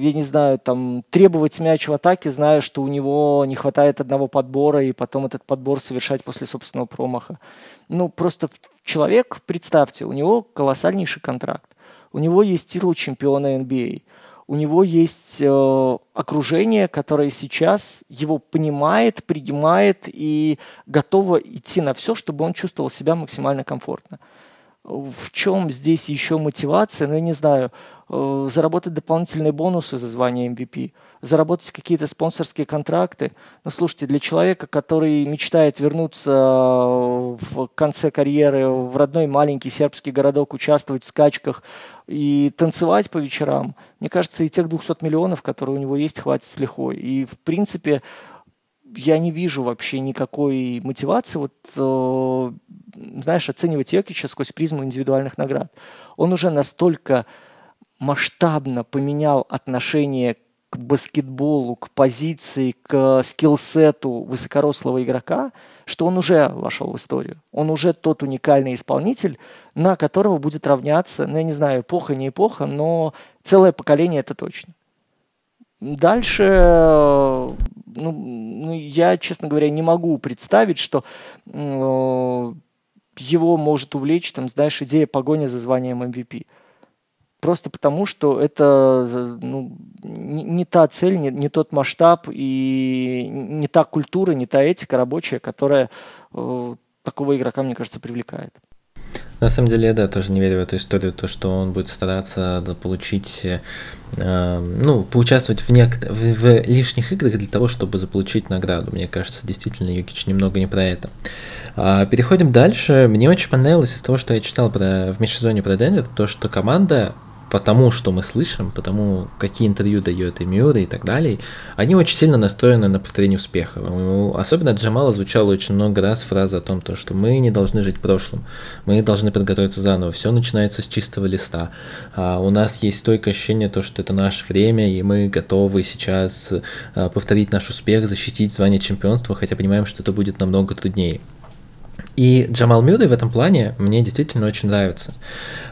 я не знаю, там, требовать мяч в атаке, зная, что у него не хватает одного подбора, и потом этот подбор совершать после собственного промаха. Ну, просто человек, представьте, у него колоссальнейший контракт. У него есть титул чемпиона NBA. У него есть э, окружение, которое сейчас его понимает, принимает и готово идти на все, чтобы он чувствовал себя максимально комфортно. В чем здесь еще мотивация? Ну, я не знаю, э, заработать дополнительные бонусы за звание MVP, заработать какие-то спонсорские контракты. Ну, слушайте, для человека, который мечтает вернуться в конце карьеры в родной маленький сербский городок, участвовать в скачках и танцевать по вечерам, мне кажется, и тех 200 миллионов, которые у него есть, хватит с лихвой. И, в принципе, я не вижу вообще никакой мотивации вот, э, знаешь, оценивать Йокича сквозь призму индивидуальных наград. Он уже настолько масштабно поменял отношение к баскетболу, к позиции, к скиллсету высокорослого игрока, что он уже вошел в историю. Он уже тот уникальный исполнитель, на которого будет равняться, ну, я не знаю, эпоха, не эпоха, но целое поколение это точно. Дальше, ну, ну, я, честно говоря, не могу представить, что э, его может увлечь, там, знаешь, идея погони за званием MVP. Просто потому, что это ну, не, не та цель, не, не тот масштаб и не та культура, не та этика рабочая, которая э, такого игрока, мне кажется, привлекает. На самом деле, я да, тоже не верю в эту историю, то, что он будет стараться заполучить, э, ну, поучаствовать в, нек- в, в лишних играх для того, чтобы заполучить награду. Мне кажется, действительно, Юкич немного не про это. А, переходим дальше. Мне очень понравилось из того, что я читал про, в межсезонье про Денвер, то, что команда потому что мы слышим, потому какие интервью дает и Мюррей и так далее, они очень сильно настроены на повторение успеха. Особенно от Джамала звучало очень много раз фраза о том, то, что мы не должны жить прошлым, мы должны подготовиться заново, все начинается с чистого листа. А у нас есть стойкое ощущение, то, что это наше время, и мы готовы сейчас а, повторить наш успех, защитить звание чемпионства, хотя понимаем, что это будет намного труднее. И Джамал Мюррей в этом плане мне действительно очень нравится.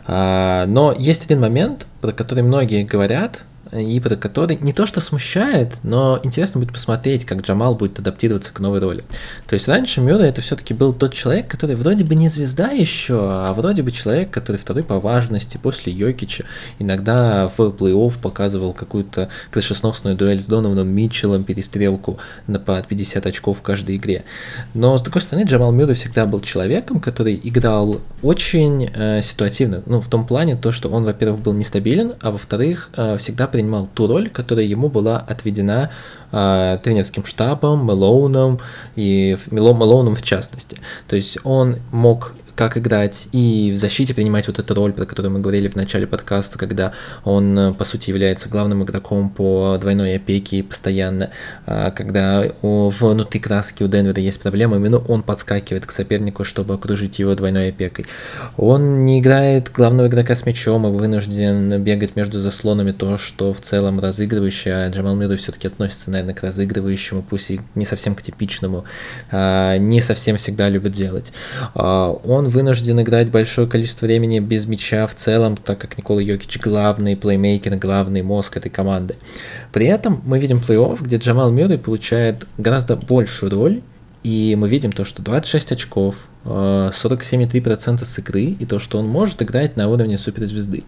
А, но есть один момент, про который многие говорят, и про который не то что смущает, но интересно будет посмотреть, как Джамал будет адаптироваться к новой роли. То есть раньше Мюррей это все-таки был тот человек, который вроде бы не звезда еще, а вроде бы человек, который второй по важности после Йокича. Иногда в плей-офф показывал какую-то крышесносную дуэль с Донованом Митчеллом, перестрелку на под 50 очков в каждой игре. Но с другой стороны, Джамал Мюррей всегда был человеком, который играл очень э, ситуативно. Ну, в том плане, то, что он, во-первых, был нестабилен, а во-вторых, э, всегда при принимал ту роль, которая ему была отведена э, тренерским штабом, Мелоуном и Мелоуном в частности. То есть он мог как играть и в защите принимать вот эту роль, про которую мы говорили в начале подкаста, когда он, э, по сути, является главным игроком по двойной опеке постоянно, а, когда внутри краски у Денвера есть проблемы, именно он подскакивает к сопернику, чтобы окружить его двойной опекой. Он не играет главного игрока с мячом и вынужден бегать между заслонами, то, что в целом разыгрывающий, а Джамал Миру все-таки относится, наверное, к разыгрывающему, пусть и не совсем к типичному, а, не совсем всегда любит делать. Он вынужден играть большое количество времени без мяча в целом, так как Никола Йокич главный плеймейкер, главный мозг этой команды. При этом мы видим плей-офф, где Джамал Мюррей получает гораздо большую роль, и мы видим то, что 26 очков, 47,3% э, с игры, и то, что он может играть на уровне суперзвезды.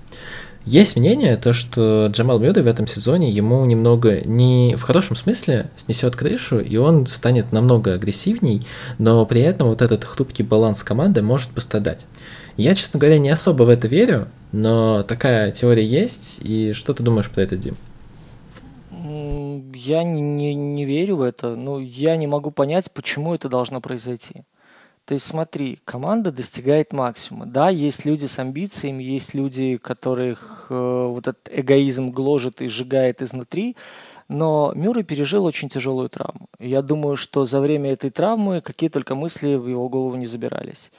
Есть мнение, то, что Джамал Мюррей в этом сезоне ему немного, не в хорошем смысле, снесет крышу, и он станет намного агрессивней, но при этом вот этот хрупкий баланс команды может пострадать. Я, честно говоря, не особо в это верю, но такая теория есть, и что ты думаешь про это, Дим? Я не, не верю в это, но я не могу понять, почему это должно произойти. То есть смотри, команда достигает максимума. Да, есть люди с амбициями, есть люди, которых э, вот этот эгоизм гложет и сжигает изнутри, но Мюррей пережил очень тяжелую травму. Я думаю, что за время этой травмы какие только мысли в его голову не забирались.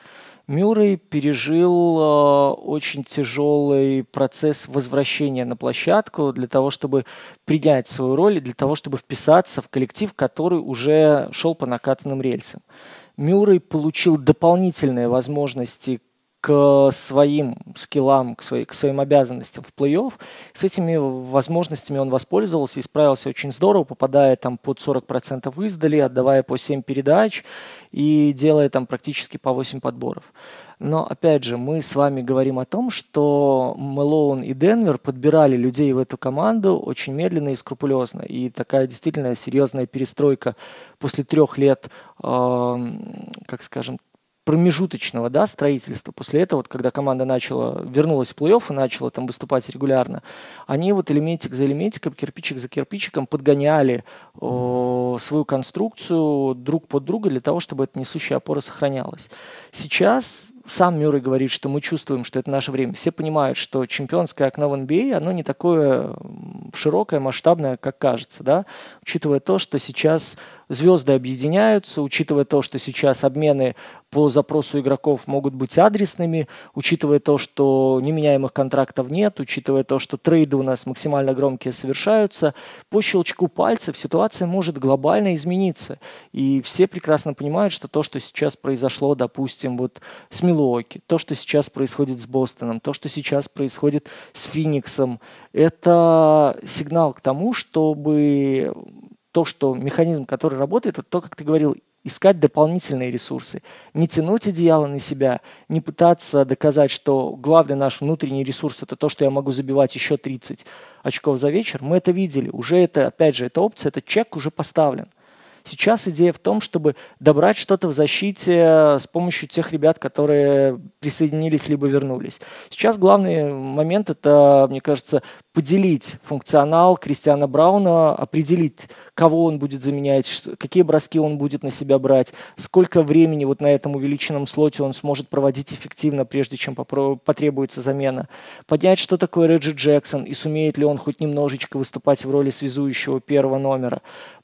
Мюррей пережил э, очень тяжелый процесс возвращения на площадку для того, чтобы принять свою роль и для того, чтобы вписаться в коллектив, который уже шел по накатанным рельсам. Мюррей получил дополнительные возможности к своим скиллам, к, своей, к своим обязанностям в плей-офф. С этими возможностями он воспользовался и справился очень здорово, попадая там под 40% издали, отдавая по 7 передач и делая там практически по 8 подборов. Но опять же, мы с вами говорим о том, что Мэлоун и Денвер подбирали людей в эту команду очень медленно и скрупулезно. И такая действительно серьезная перестройка после трех лет, э, как скажем, промежуточного да, строительства. После этого, вот, когда команда начала, вернулась в плей-офф и начала там выступать регулярно, они вот элементик за элементиком, кирпичик за кирпичиком подгоняли о, свою конструкцию друг под друга для того, чтобы эта несущая опора сохранялась. Сейчас сам Мюррей говорит, что мы чувствуем, что это наше время. Все понимают, что чемпионское окно в NBA, а, оно не такое широкое, масштабное, как кажется, да, учитывая то, что сейчас звезды объединяются, учитывая то, что сейчас обмены по запросу игроков могут быть адресными, учитывая то, что неменяемых контрактов нет, учитывая то, что трейды у нас максимально громкие совершаются, по щелчку пальцев ситуация может глобально измениться. И все прекрасно понимают, что то, что сейчас произошло, допустим, вот с Милуоки, то, что сейчас происходит с Бостоном, то, что сейчас происходит с Фениксом, это сигнал к тому, чтобы то, что механизм, который работает, это то, как ты говорил, искать дополнительные ресурсы, не тянуть одеяло на себя, не пытаться доказать, что главный наш внутренний ресурс это то, что я могу забивать еще 30 очков за вечер. Мы это видели, уже это, опять же, эта опция, этот чек уже поставлен. Сейчас идея в том, чтобы добрать что-то в защите с помощью тех ребят, которые присоединились либо вернулись. Сейчас главный момент это, мне кажется, поделить функционал Кристиана Брауна, определить, кого он будет заменять, какие броски он будет на себя брать, сколько времени вот на этом увеличенном слоте он сможет проводить эффективно, прежде чем потребуется замена. Понять, что такое Реджи Джексон и сумеет ли он хоть немножечко выступать в роли связующего первого номера.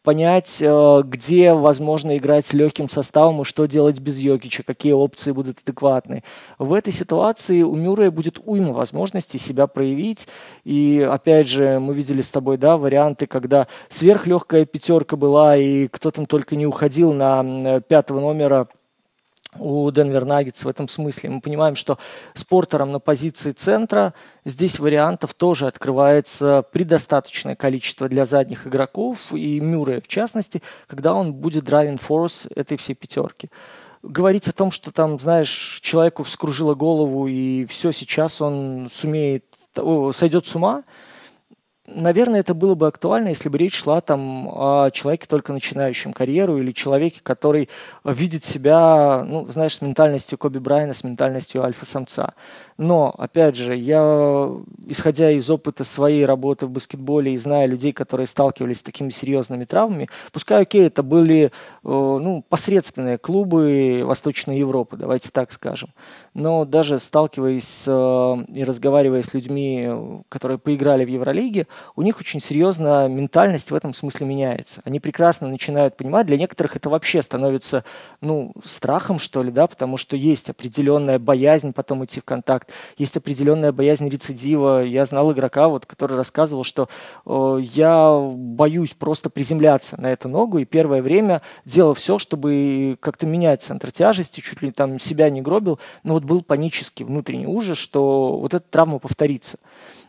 Понять, э, где возможно играть легким составом и что делать без Йокича, какие опции будут адекватны. В этой ситуации у Мюррея будет уйма возможностей себя проявить и опять же, мы видели с тобой, да, варианты, когда сверхлегкая пятерка была, и кто там только не уходил на пятого номера у Денвер Наггетс в этом смысле. Мы понимаем, что с Портером на позиции центра здесь вариантов тоже открывается предостаточное количество для задних игроков, и Мюррея в частности, когда он будет драйвинг форс этой всей пятерки говорить о том, что там, знаешь, человеку вскружило голову, и все, сейчас он сумеет сойдет с ума, наверное, это было бы актуально, если бы речь шла там о человеке, только начинающем карьеру, или человеке, который видит себя, ну, знаешь, с ментальностью Коби Брайана, с ментальностью альфа-самца. Но, опять же, я, исходя из опыта своей работы в баскетболе и зная людей, которые сталкивались с такими серьезными травмами, пускай, окей, это были э, ну, посредственные клубы Восточной Европы, давайте так скажем. Но даже сталкиваясь э, и разговаривая с людьми, которые поиграли в Евролиге, у них очень серьезно ментальность в этом смысле меняется. Они прекрасно начинают понимать, для некоторых это вообще становится ну, страхом, что ли, да, потому что есть определенная боязнь потом идти в контакт есть определенная боязнь рецидива. Я знал игрока, вот, который рассказывал, что э, я боюсь просто приземляться на эту ногу, и первое время делал все, чтобы как-то менять центр тяжести, чуть ли там себя не гробил, но вот был панический внутренний ужас, что вот эта травма повторится.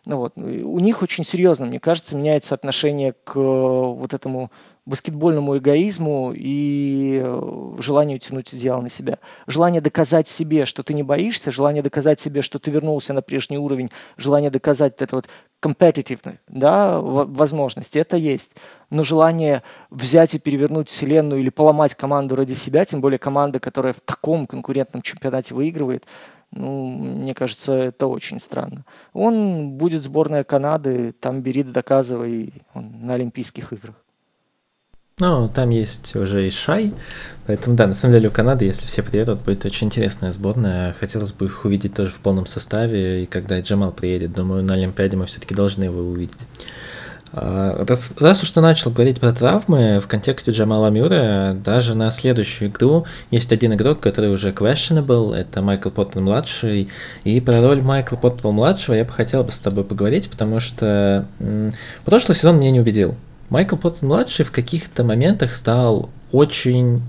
Ну, вот. У них очень серьезно, мне кажется, меняется отношение к э, вот этому баскетбольному эгоизму и э, желанию тянуть одеяло на себя. Желание доказать себе, что ты не боишься, желание доказать себе, что ты вернулся на прежний уровень, желание доказать это вот competitive, да, возможности, это есть. Но желание взять и перевернуть вселенную или поломать команду ради себя, тем более команда, которая в таком конкурентном чемпионате выигрывает, ну, мне кажется, это очень странно. Он будет сборная Канады, там бери доказывай он на Олимпийских играх. Ну, там есть уже и Шай, поэтому да, на самом деле у Канады, если все приедут, будет очень интересная сборная. Хотелось бы их увидеть тоже в полном составе, и когда Джамал приедет, думаю, на Олимпиаде мы все-таки должны его увидеть. А, раз, раз уж ты начал говорить про травмы в контексте Джамала Мюра, даже на следующую игру есть один игрок, который уже questionable, это Майкл Поттер-младший, и про роль Майкла Поттера-младшего я бы хотел бы с тобой поговорить, потому что м- прошлый сезон меня не убедил. Майкл Поттон-младший в каких-то моментах стал очень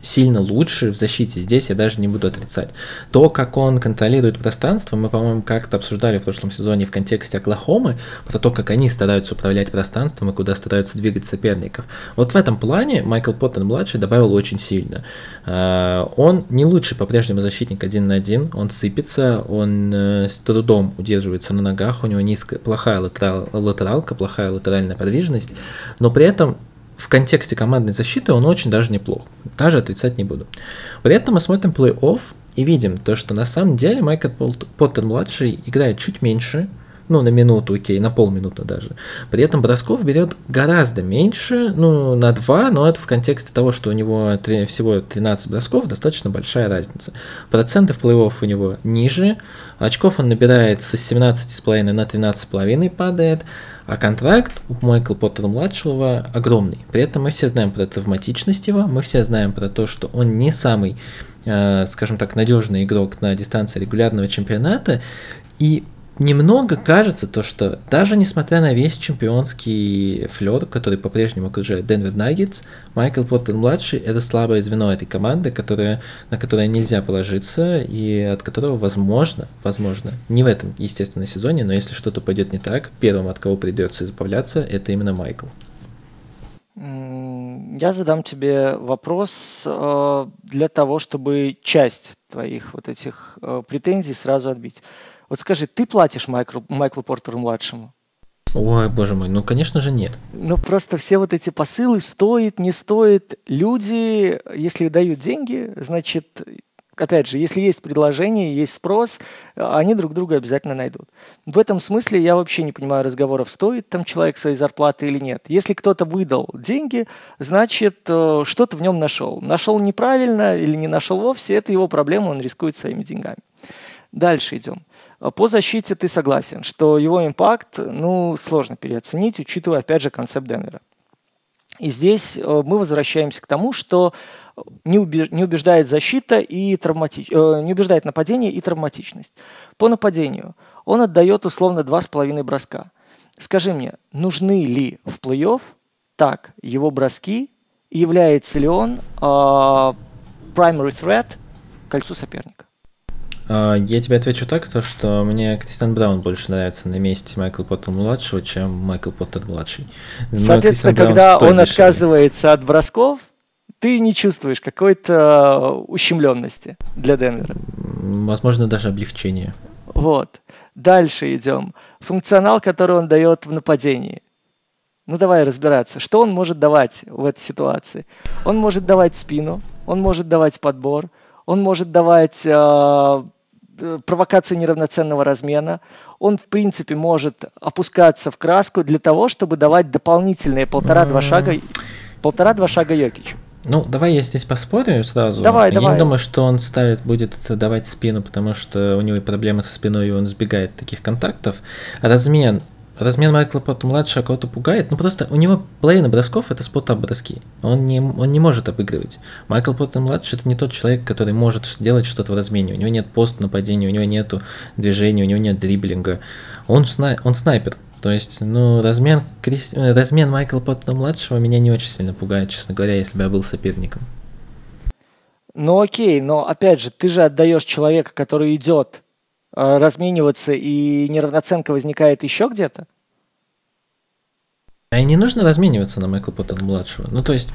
сильно лучше в защите. Здесь я даже не буду отрицать. То, как он контролирует пространство, мы, по-моему, как-то обсуждали в прошлом сезоне в контексте Оклахомы, про то, как они стараются управлять пространством и куда стараются двигать соперников. Вот в этом плане Майкл Поттон-младший добавил очень сильно. А, он не лучший по-прежнему защитник один на один, он сыпется, он э, с трудом удерживается на ногах, у него низкая, плохая латерал, латералка, плохая латеральная подвижность, но при этом в контексте командной защиты он очень даже неплох. Даже отрицать не буду. При этом мы смотрим плей-офф и видим то, что на самом деле Майкл Поттер-младший играет чуть меньше, ну, на минуту, окей, на полминуты даже. При этом бросков берет гораздо меньше, ну, на 2, но это в контексте того, что у него 3, всего 13 бросков, достаточно большая разница. Процентов плей-офф у него ниже, очков он набирает с 17,5 на 13,5 падает, а контракт у Майкла Поттера-младшего огромный. При этом мы все знаем про травматичность его, мы все знаем про то, что он не самый, э, скажем так, надежный игрок на дистанции регулярного чемпионата, и немного кажется то, что даже несмотря на весь чемпионский флер, который по-прежнему окружает Денвер Наггетс, Майкл Поттер-младший – это слабое звено этой команды, которое, на которое нельзя положиться и от которого, возможно, возможно, не в этом, естественно, сезоне, но если что-то пойдет не так, первым, от кого придется избавляться, это именно Майкл. Я задам тебе вопрос э, для того, чтобы часть твоих вот этих э, претензий сразу отбить. Вот скажи, ты платишь Майклу, Майклу Портеру-младшему? Ой, боже мой, ну, конечно же, нет. Ну, просто все вот эти посылы, стоит, не стоит. Люди, если дают деньги, значит, опять же, если есть предложение, есть спрос, они друг друга обязательно найдут. В этом смысле я вообще не понимаю разговоров, стоит там человек своей зарплаты или нет. Если кто-то выдал деньги, значит, э, что-то в нем нашел. Нашел неправильно или не нашел вовсе, это его проблема, он рискует своими деньгами. Дальше идем. По защите ты согласен, что его импакт, ну, сложно переоценить, учитывая, опять же, концепт Денвера. И здесь э, мы возвращаемся к тому, что не убеждает защита и травмати... Э, не убеждает нападение и травматичность. По нападению он отдает условно 2,5 броска. Скажи мне, нужны ли в плей-офф так его броски является ли он э, primary threat кольцу соперника? А, я тебе отвечу так, то, что мне Кристиан Браун больше нравится на месте Майкла Поттера-младшего, чем Майкл Поттер-младший. Соответственно, когда он дешевле. отказывается от бросков, ты не чувствуешь какой-то ущемленности для Денвера. Возможно, даже облегчение. Вот. Дальше идем. Функционал, который он дает в нападении. Ну давай разбираться, что он может давать в этой ситуации. Он может давать спину, он может давать подбор, он может давать Э, провокации неравноценного размена. Он, в принципе, может опускаться в краску для того, чтобы давать дополнительные полтора-два шага, полтора-два шага Йокичу. Ну, давай я здесь поспорю сразу. Давай, я давай. не думаю, что он ставит, будет давать спину, потому что у него проблемы со спиной, и он избегает таких контактов. Размен размен Майкла младшего кого-то пугает, ну просто у него половина бросков это спот броски. Он не, он не может обыгрывать. Майкл Поттер младший это не тот человек, который может делать что-то в размене. У него нет пост нападения, у него нет движения, у него нет дриблинга. Он, снай, он снайпер. То есть, ну, размен, размен Майкла Поттера младшего меня не очень сильно пугает, честно говоря, если бы я был соперником. Ну окей, но опять же, ты же отдаешь человека, который идет размениваться и неравноценка возникает еще где-то? А и не нужно размениваться на Майкла Поттера младшего. Ну, то есть,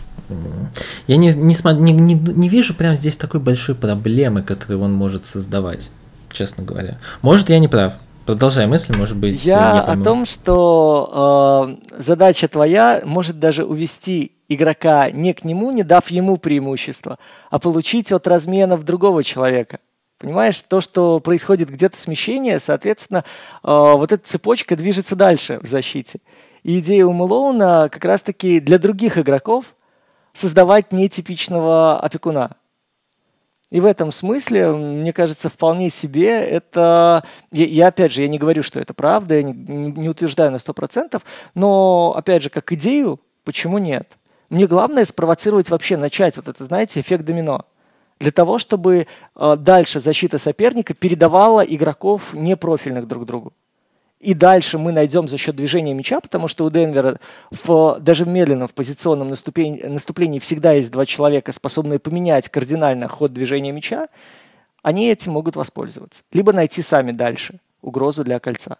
я не, не, не, не, вижу прямо здесь такой большой проблемы, которую он может создавать, честно говоря. Может, я не прав. Продолжай мысль, может быть. Я о том, что э, задача твоя может даже увести игрока не к нему, не дав ему преимущество, а получить от разменов другого человека. Понимаешь, то, что происходит где-то смещение, соответственно, э, вот эта цепочка движется дальше в защите. И идея у Мэлоуна как раз-таки для других игроков создавать нетипичного опекуна. И в этом смысле, мне кажется, вполне себе это... Я, я опять же, я не говорю, что это правда, я не, не утверждаю на 100%, но, опять же, как идею, почему нет? Мне главное спровоцировать вообще, начать вот это, знаете, эффект домино для того, чтобы э, дальше защита соперника передавала игроков непрофильных друг другу. И дальше мы найдем за счет движения мяча, потому что у Денвера в, даже в медленном в позиционном наступлении, наступлении всегда есть два человека, способные поменять кардинально ход движения мяча, они этим могут воспользоваться. Либо найти сами дальше угрозу для кольца.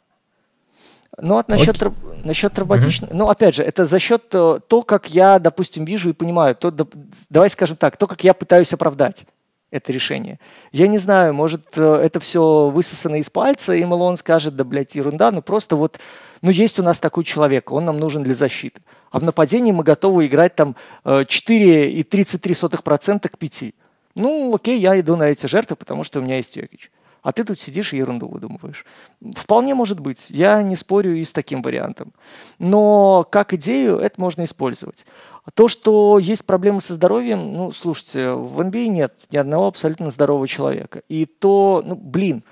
Ну, вот насчет, okay. насчет травматичности, mm-hmm. ну, опять же, это за счет э, то, как я, допустим, вижу и понимаю, то, да, давай скажем так, то, как я пытаюсь оправдать это решение. Я не знаю, может, э, это все высосано из пальца, и Малон скажет, да, блядь, ерунда, ну, просто вот, ну, есть у нас такой человек, он нам нужен для защиты. а в нападении мы готовы играть там 4,33% э, к 5. Ну, окей, я иду на эти жертвы, потому что у меня есть Йокич. А ты тут сидишь и ерунду выдумываешь. Вполне может быть. Я не спорю и с таким вариантом. Но как идею это можно использовать. То, что есть проблемы со здоровьем, ну, слушайте, в NBA а нет ни одного абсолютно здорового человека. И то, ну, блин,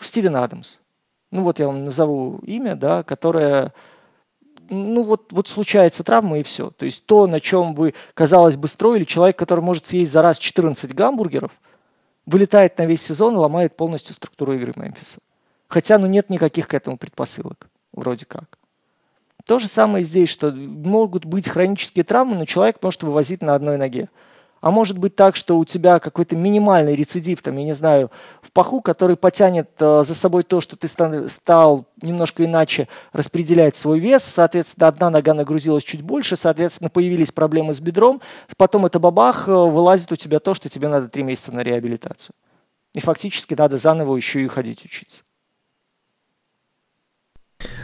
Стивен Адамс. Ну, вот я вам назову имя, да, которое ну вот, вот случается травма и все. То есть то, на чем вы, казалось бы, строили, человек, который может съесть за раз 14 гамбургеров, вылетает на весь сезон и ломает полностью структуру игры Мемфиса. Хотя, ну, нет никаких к этому предпосылок, вроде как. То же самое здесь, что могут быть хронические травмы, но человек может вывозить на одной ноге. А может быть так, что у тебя какой-то минимальный рецидив, там, я не знаю, в паху, который потянет э, за собой то, что ты стал немножко иначе распределять свой вес, соответственно, одна нога нагрузилась чуть больше, соответственно, появились проблемы с бедром, потом это бабах, э, вылазит у тебя то, что тебе надо три месяца на реабилитацию. И фактически надо заново еще и ходить учиться.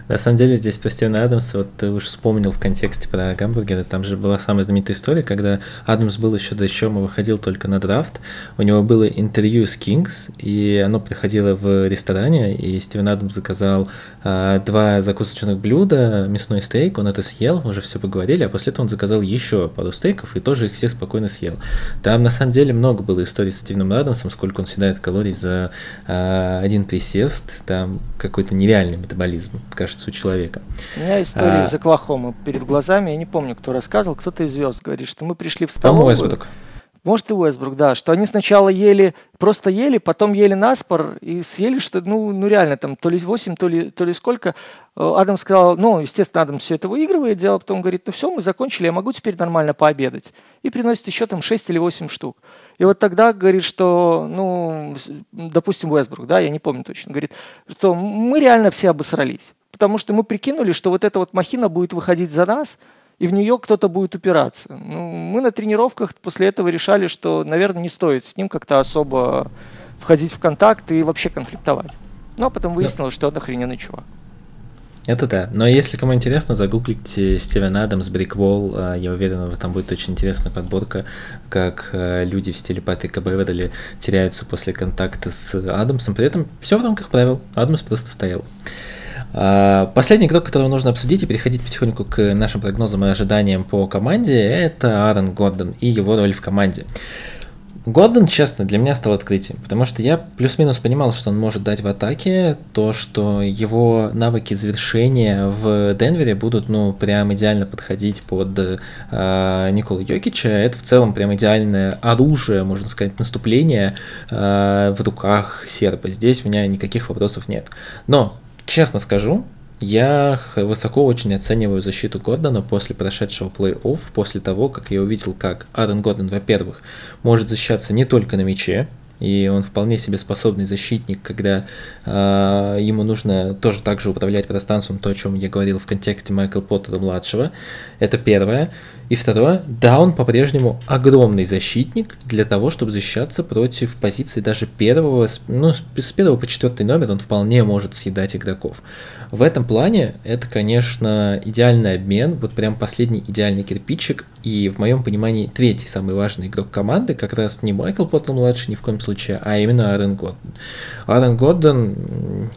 На самом деле здесь про Стивена Адамса, вот ты уж вспомнил в контексте про гамбургеры, там же была самая знаменитая история, когда Адамс был еще до чего выходил только на драфт, у него было интервью с Кингс, и оно проходило в ресторане, и Стивен Адамс заказал а, два закусочных блюда, мясной стейк, он это съел, уже все поговорили, а после этого он заказал еще пару стейков и тоже их всех спокойно съел. Там на самом деле много было историй с Стивеном Адамсом, сколько он съедает калорий за а, один присест, там какой-то нереальный метаболизм, кажется, у человека. У меня история а... из Оклахомы перед глазами, я не помню, кто рассказывал, кто-то из звезд говорит, что мы пришли в столовую. Может и Уэсбрук, да, что они сначала ели, просто ели, потом ели наспор и съели, что, ну, ну реально, там, то ли 8, то ли, то ли сколько. Э, Адам сказал, ну, естественно, Адам все это выигрывает, дело, потом говорит, ну все, мы закончили, я могу теперь нормально пообедать. И приносит еще там 6 или 8 штук. И вот тогда говорит, что, ну, допустим, Уэсбрук, да, я не помню точно, говорит, что мы реально все обосрались потому что мы прикинули, что вот эта вот махина будет выходить за нас, и в нее кто-то будет упираться. Ну, мы на тренировках после этого решали, что, наверное, не стоит с ним как-то особо входить в контакт и вообще конфликтовать. Ну, а потом выяснилось, что он охрененный чувак. Это да. Но если кому интересно, загуглите Стивен Адамс, Брикволл. А, я уверен, там будет очень интересная подборка, как а, люди в стиле Патрика Беверли теряются после контакта с Адамсом. При этом все в рамках правил. Адамс просто стоял. А, последний игрок, которого нужно обсудить и переходить потихоньку к нашим прогнозам и ожиданиям по команде, это Аарон Гордон и его роль в команде. Гордон, честно, для меня стал открытием, потому что я плюс-минус понимал, что он может дать в атаке, то, что его навыки завершения в Денвере будут, ну, прям идеально подходить под э, Николу Йокича. Это в целом прям идеальное оружие, можно сказать, наступление э, в руках серба. Здесь у меня никаких вопросов нет. Но Честно скажу, я высоко очень оцениваю защиту Гордона после прошедшего плей-офф, после того, как я увидел, как Аарон Гордон, во-первых, может защищаться не только на мяче, и он вполне себе способный защитник, когда э, ему нужно тоже так же управлять пространством, то, о чем я говорил в контексте Майкла Поттера младшего. Это первое. И второе, да, он по-прежнему огромный защитник для того, чтобы защищаться против позиции даже первого, ну, с первого по четвертый номер он вполне может съедать игроков. В этом плане это, конечно, идеальный обмен, вот прям последний идеальный кирпичик, и в моем понимании третий самый важный игрок команды как раз не Майкл Поттер младший ни в коем а именно Аарон Гордон. Аарон Гордон,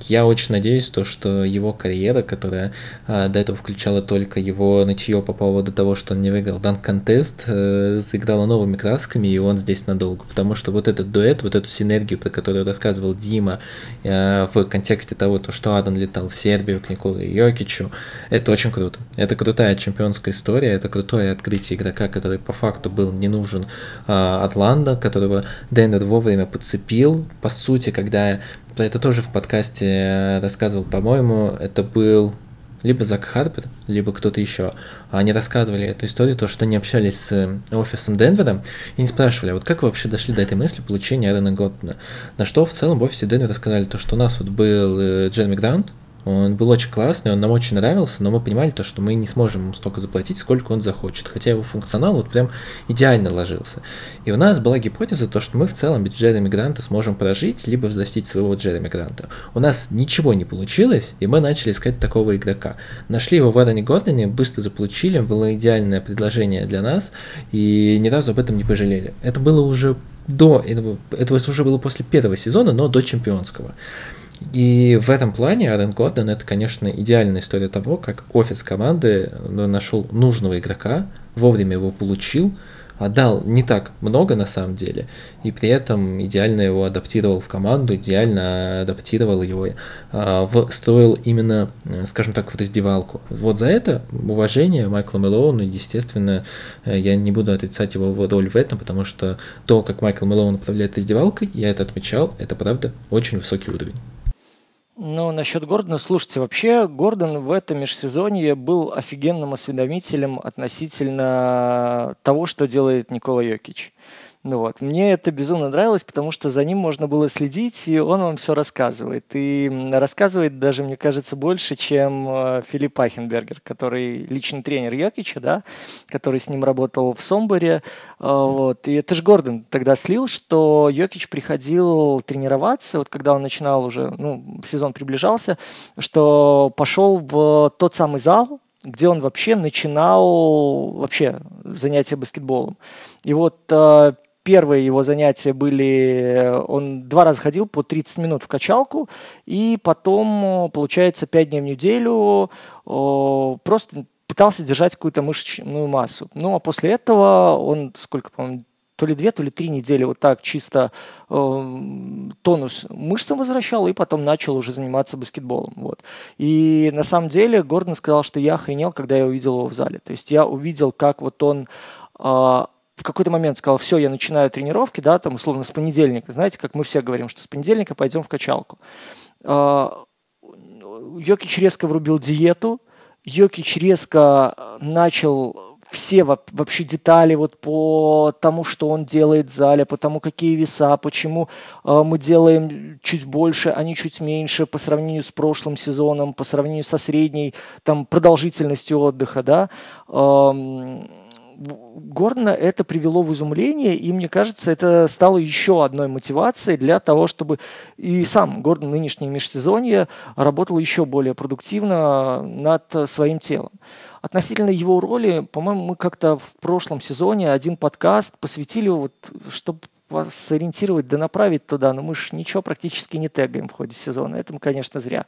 я очень надеюсь, то, что его карьера, которая а, до этого включала только его нытье по поводу того, что он не выиграл Данк Контест, э, заиграла новыми красками, и он здесь надолго. Потому что вот этот дуэт, вот эту синергию, про которую рассказывал Дима э, в контексте того, то, что Адан летал в Сербию к Николе Йокичу, это очень круто. Это крутая чемпионская история, это крутое открытие игрока, который по факту был не нужен э, Атланта, которого Денвер вовремя подцепил. По сути, когда это тоже в подкасте э, рассказывал, по-моему, это был либо Зак Харпер, либо кто-то еще, они рассказывали эту историю, то, что они общались с э, офисом Денвера и не спрашивали, вот как вы вообще дошли до этой мысли получения Аарона Готтона. На что в целом в офисе Денвера сказали, то, что у нас вот был э, Джерми Граунд, Он был очень классный, он нам очень нравился, но мы понимали то, что мы не сможем ему столько заплатить, сколько он захочет. Хотя его функционал вот прям идеально ложился. И у нас была гипотеза то, что мы в целом без Джереми Гранта сможем прожить, либо взрастить своего Джереми Гранта. У нас ничего не получилось, и мы начали искать такого игрока. Нашли его в Аароне Гордоне, быстро заполучили, было идеальное предложение для нас, и ни разу об этом не пожалели. Это было уже до этого, это уже было после первого сезона, но до чемпионского. И в этом плане Аарон Гордон это, конечно, идеальная история того, как офис команды нашел нужного игрока, вовремя его получил, отдал не так много на самом деле, и при этом идеально его адаптировал в команду, идеально адаптировал его, э, встроил именно, скажем так, в раздевалку. Вот за это уважение Майкла Мэлоуну, естественно, э, я не буду отрицать его роль в этом, потому что то, как Майкл Мэлоун управляет раздевалкой, я это отмечал, это правда очень высокий уровень. Ну, насчет Гордона, слушайте, вообще Гордон в этом межсезонье был офигенным осведомителем относительно того, что делает Никола Йокич. Ну вот. Мне это безумно нравилось, потому что за ним можно было следить, и он вам все рассказывает. И рассказывает даже, мне кажется, больше, чем э, Филипп Ахенбергер, который личный тренер Йокича, да, который с ним работал в Сомборе. Э, вот. И это же Гордон тогда слил, что Йокич приходил тренироваться, вот когда он начинал уже, ну, сезон приближался, что пошел в тот самый зал, где он вообще начинал вообще занятия баскетболом. И вот э, первые его занятия были, он два раза ходил по 30 минут в качалку, и потом, получается, 5 дней в неделю просто пытался держать какую-то мышечную массу. Ну, а после этого он, сколько, по-моему, то ли две, то ли три недели вот так чисто э, тонус мышцам возвращал, и потом начал уже заниматься баскетболом. Вот. И на самом деле Гордон сказал, что я охренел, когда я увидел его в зале. То есть я увидел, как вот он э, в какой-то момент сказал, все, я начинаю тренировки, да, там, условно, с понедельника, знаете, как мы все говорим, что с понедельника пойдем в качалку. А, Йокич резко врубил диету, Йокич резко начал все вообще детали вот по тому, что он делает в зале, по тому, какие веса, почему э, мы делаем чуть больше, а не чуть меньше по сравнению с прошлым сезоном, по сравнению со средней там, продолжительностью отдыха, да. Гордона это привело в изумление, и мне кажется, это стало еще одной мотивацией для того, чтобы и сам Гордон нынешнее межсезонье работал еще более продуктивно над своим телом. Относительно его роли, по-моему, мы как-то в прошлом сезоне один подкаст посвятили, вот, чтобы вас сориентировать да направить туда, но мы же ничего практически не тегаем в ходе сезона. Это, конечно, зря.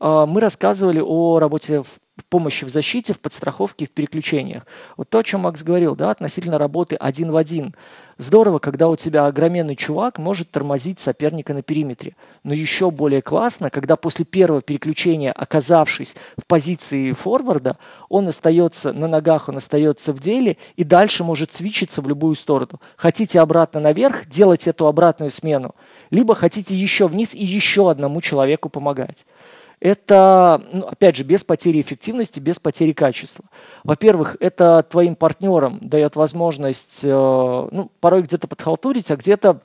А, мы рассказывали о работе в помощи в защите, в подстраховке в переключениях. Вот то, о чем Макс говорил, да, относительно работы один в один. Здорово, когда у тебя огроменный чувак может тормозить соперника на периметре. Но еще более классно, когда после первого переключения, оказавшись в позиции форварда, он остается на ногах, он остается в деле и дальше может свичиться в любую сторону. Хотите обратно наверх, делать эту обратную смену. Либо хотите еще вниз и еще одному человеку помогать это, ну, опять же, без потери эффективности, без потери качества. Во-первых, это твоим партнерам дает возможность, э, ну, порой где-то подхалтурить, а где-то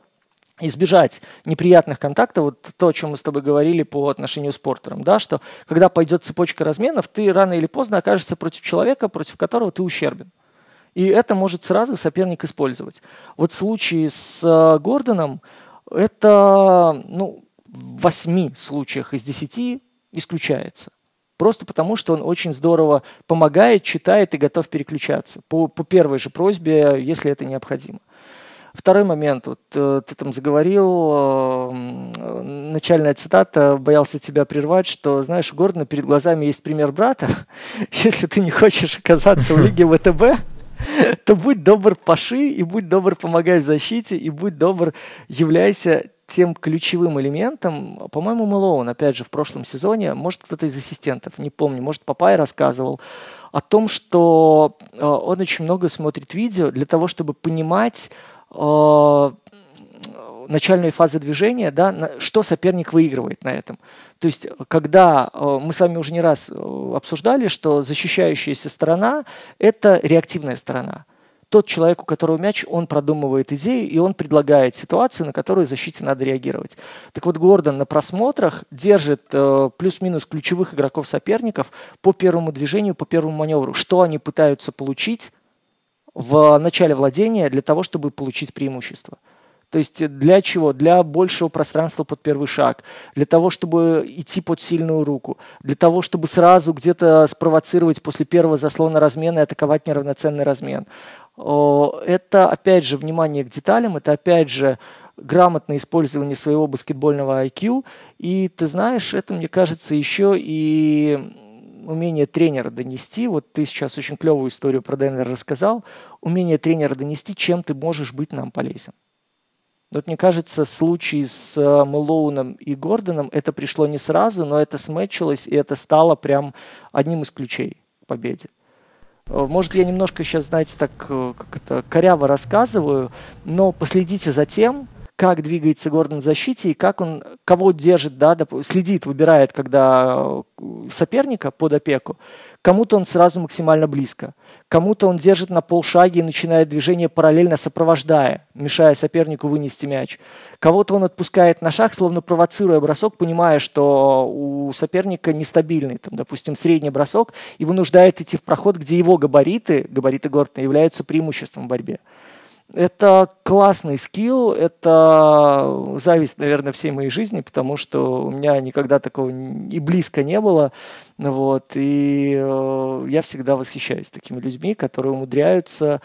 избежать неприятных контактов, вот то, о чем мы с тобой говорили по отношению с портером, да, что когда пойдет цепочка разменов, ты рано или поздно окажешься против человека, против которого ты ущербен. И это может сразу соперник использовать. Вот в случае с э, Гордоном это ну, в восьми случаях из десяти исключается. Просто потому, что он очень здорово помогает, читает и готов переключаться. По, по первой же просьбе, если это необходимо. Второй момент, вот э, ты там заговорил, э, начальная цитата, боялся тебя прервать, что, знаешь, у Гордона перед глазами есть пример брата. [LAUGHS] Если ты не хочешь оказаться в лиге ВТБ, то будь добр, паши, и будь добр, помогай в защите, и будь добр, являйся тем ключевым элементом, по-моему, Мэлоун, опять же, в прошлом сезоне, может, кто-то из ассистентов, не помню, может, Папай рассказывал, о том, что э, он очень много смотрит видео для того, чтобы понимать э, начальные фазы движения, да, на, что соперник выигрывает на этом. То есть, когда э, мы с вами уже не раз э, обсуждали, что защищающаяся сторона – это реактивная сторона – тот человек, у которого мяч, он продумывает идею, и он предлагает ситуацию, на которую защите надо реагировать. Так вот, Гордон на просмотрах держит э, плюс-минус ключевых игроков соперников по первому движению, по первому маневру. Что они пытаются получить в начале владения для того, чтобы получить преимущество. То есть для чего? Для большего пространства под первый шаг, для того, чтобы идти под сильную руку, для того, чтобы сразу где-то спровоцировать после первого заслона размена и атаковать неравноценный размен. Это, опять же, внимание к деталям, это, опять же, грамотное использование своего баскетбольного IQ. И ты знаешь, это, мне кажется, еще и умение тренера донести, вот ты сейчас очень клевую историю про Денвер рассказал, умение тренера донести, чем ты можешь быть нам полезен. Вот мне кажется, случай с э, Мэлоуном и Гордоном, это пришло не сразу, но это сметчилось, и это стало прям одним из ключей к победе. Э, может, я немножко сейчас, знаете, так э, как это, коряво рассказываю, но последите за тем, как двигается Гордон в защите и как он, кого держит, да, следит, выбирает, когда соперника под опеку. Кому-то он сразу максимально близко, кому-то он держит на полшаге и начинает движение параллельно сопровождая, мешая сопернику вынести мяч. Кого-то он отпускает на шаг, словно провоцируя бросок, понимая, что у соперника нестабильный, там, допустим, средний бросок, и вынуждает идти в проход, где его габариты, габариты Гортона, являются преимуществом в борьбе. Это классный скилл, это зависть, наверное, всей моей жизни, потому что у меня никогда такого и близко не было. Вот, и э, я всегда восхищаюсь такими людьми, которые умудряются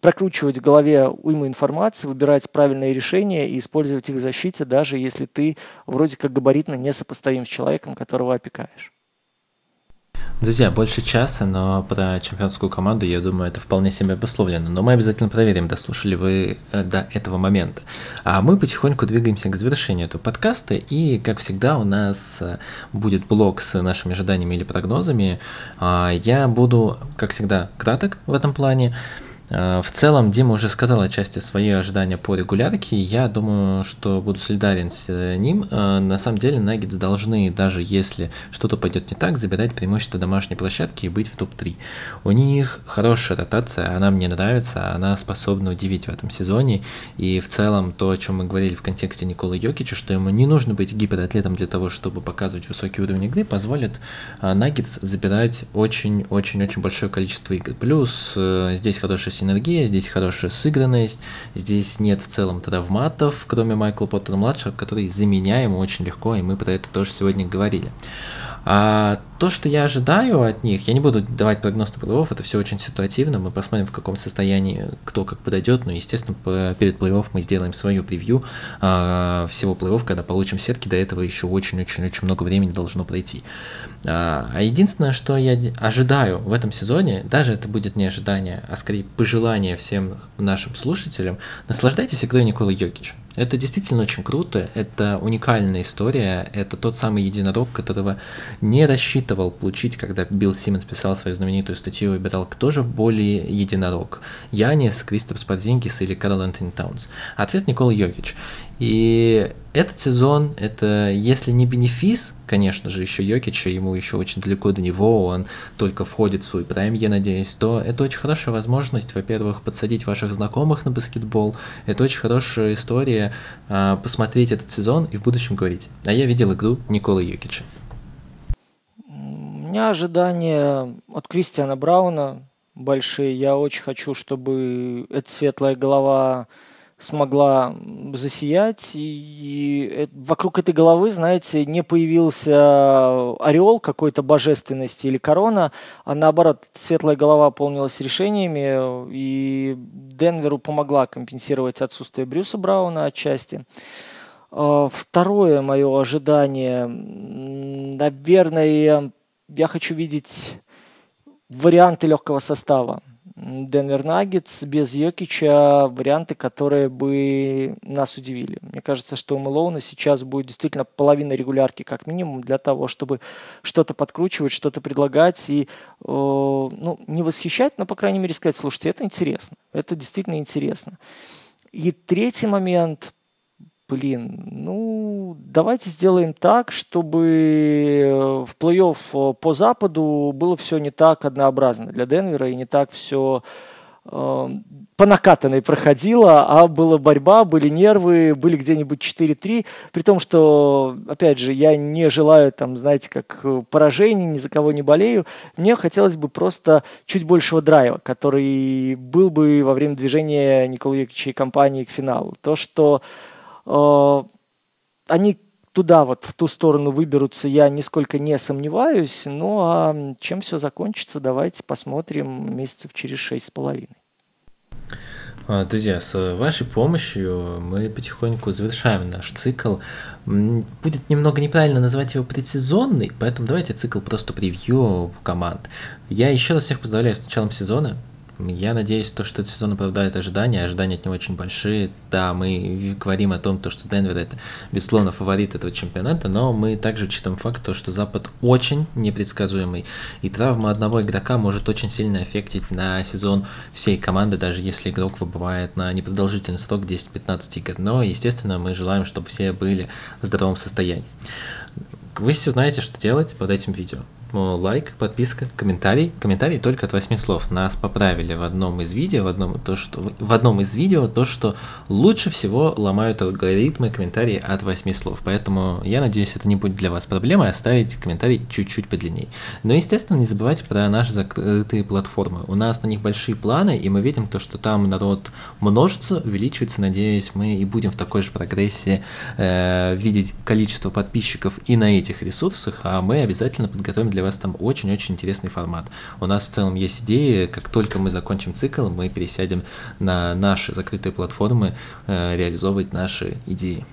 прокручивать в голове уйму информации, выбирать правильные решения и использовать их в защите, даже если ты вроде как габаритно несопоставим с человеком, которого опекаешь. Друзья, больше часа, но про чемпионскую команду, я думаю, это вполне себе обусловлено. Но мы обязательно проверим, дослушали вы э, до этого момента. А мы потихоньку двигаемся к завершению этого подкаста. И, как всегда, у нас э, будет блок с нашими ожиданиями или прогнозами. А, я буду, как всегда, краток в этом плане. Э, в целом, Дима уже сказал отчасти свои ожидания по регулярке. Я думаю, что буду солидарен с э, ним. Э, на самом деле, Наггетс должны, даже если что-то пойдет не так, забирать преимущество домашней площадки и быть в топ-3. У них хорошая ротация, она мне нравится, она способна удивить в этом сезоне. И в целом, то, о чем мы говорили в контексте Николы Йокича, что ему не нужно быть гиператлетом для того, чтобы показывать высокий уровень игры, позволит Наггетс забирать очень-очень-очень большое количество игр. Плюс здесь хорошая синергия, здесь хорошая сыгранность, здесь нет в целом травматов, кроме Майкла Поттера-младшего, который заменяем очень легко, и мы про это тоже сегодня говорили. А то, что я ожидаю от них, я не буду давать прогноз плей это все очень ситуативно, мы посмотрим, в каком состоянии кто как подойдет, но, естественно, перед плей мы сделаем свою превью а, всего плей когда получим сетки, до этого еще очень-очень-очень много времени должно пройти. А, а единственное, что я ожидаю в этом сезоне, даже это будет не ожидание, а скорее пожелание всем нашим слушателям, наслаждайтесь игрой Николы Йокича. Это действительно очень круто, это уникальная история, это тот самый единорог, которого не рассчитывал получить, когда Билл Симмонс писал свою знаменитую статью и выбирал, кто же более единорог, Янис, Кристопс Подзингис или Карл Антони Таунс. Ответ Никола Йович. И этот сезон, это если не бенефис, конечно же, еще Йокича, ему еще очень далеко до него, он только входит в свой прайм, я надеюсь, то это очень хорошая возможность, во-первых, подсадить ваших знакомых на баскетбол, это очень хорошая история а, посмотреть этот сезон и в будущем говорить. А я видел игру Николы Йокича. У меня ожидания от Кристиана Брауна большие. Я очень хочу, чтобы эта светлая голова смогла засиять, и, вокруг этой головы, знаете, не появился орел какой-то божественности или корона, а наоборот, светлая голова полнилась решениями, и Денверу помогла компенсировать отсутствие Брюса Брауна отчасти. А, второе мое ожидание, наверное, я хочу видеть варианты легкого состава. Денвер Наггетс без Йокича варианты, которые бы нас удивили. Мне кажется, что у Мэлоуна сейчас будет действительно половина регулярки как минимум для того, чтобы что-то подкручивать, что-то предлагать и э, ну, не восхищать, но, по крайней мере, сказать, слушайте, это интересно, это действительно интересно. И третий момент, блин, ну, давайте сделаем так, чтобы э, в плей-офф э, по Западу было все не так однообразно. Для Денвера и не так все э, по накатанной проходила, а была борьба, были нервы, были где-нибудь 4-3, при том, что, опять же, я не желаю, там, знаете, как поражений, ни за кого не болею, мне хотелось бы просто чуть большего драйва, который был бы во время движения Николы Йокича и компании к финалу. То, что э, они туда вот, в ту сторону выберутся, я нисколько не сомневаюсь. Ну а чем все закончится, давайте посмотрим месяцев через шесть с половиной. А, друзья, с вашей помощью мы потихоньку завершаем наш цикл. Будет немного неправильно назвать его предсезонный, поэтому давайте цикл просто превью команд. Я еще раз всех поздравляю с началом сезона. Я надеюсь, то, что этот сезон оправдает ожидания, ожидания от него очень большие. Да, мы говорим о том, то, что Денвер это, безусловно, фаворит этого чемпионата, но мы также учитываем факт, то, что Запад очень непредсказуемый, и травма одного игрока может очень сильно аффектить на сезон всей команды, даже если игрок выбывает на непродолжительный срок 10-15 игр. Но, естественно, мы желаем, чтобы все были в здоровом состоянии. Вы все знаете, что делать под этим видео лайк, подписка, комментарий. Комментарий только от 8 слов. Нас поправили в одном из видео, в одном, то, что, в одном из видео то, что лучше всего ломают алгоритмы комментарии от 8 слов. Поэтому я надеюсь, это не будет для вас проблемой оставить комментарий чуть-чуть подлинней. Но, естественно, не забывайте про наши закрытые платформы. У нас на них большие планы, и мы видим то, что там народ множится, увеличивается. Надеюсь, мы и будем в такой же прогрессии э, видеть количество подписчиков и на этих ресурсах, а мы обязательно подготовим для для вас там очень-очень интересный формат. У нас в целом есть идеи, как только мы закончим цикл, мы пересядем на наши закрытые платформы, э, реализовывать наши идеи.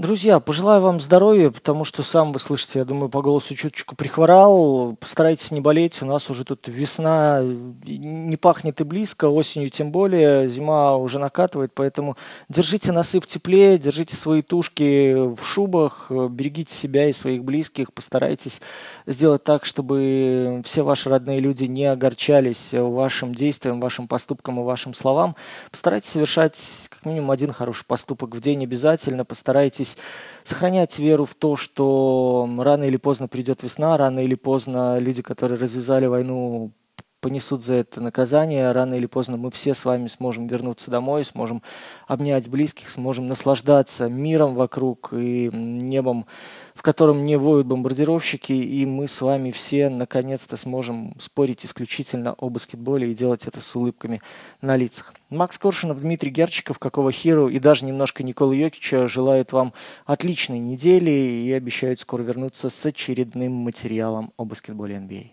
Друзья, пожелаю вам здоровья, потому что сам вы слышите, я думаю, по голосу чуточку прихворал. Постарайтесь не болеть, у нас уже тут весна не пахнет и близко, осенью тем более, зима уже накатывает, поэтому держите носы в тепле, держите свои тушки в шубах, берегите себя и своих близких, постарайтесь сделать так, чтобы все ваши родные люди не огорчались вашим действиям, вашим поступкам и вашим словам. Постарайтесь совершать как минимум один хороший поступок в день обязательно, постарайтесь старайтесь сохранять веру в то, что рано или поздно придет весна, рано или поздно люди, которые развязали войну, понесут за это наказание. Рано или поздно мы все с вами сможем вернуться домой, сможем обнять близких, сможем наслаждаться миром вокруг и небом, в котором не воют бомбардировщики, и мы с вами все наконец-то сможем спорить исключительно о баскетболе и делать это с улыбками на лицах. Макс Коршунов, Дмитрий Герчиков, Какого Хиру и даже немножко Никола Йокича желают вам отличной недели и обещают скоро вернуться с очередным материалом о баскетболе NBA.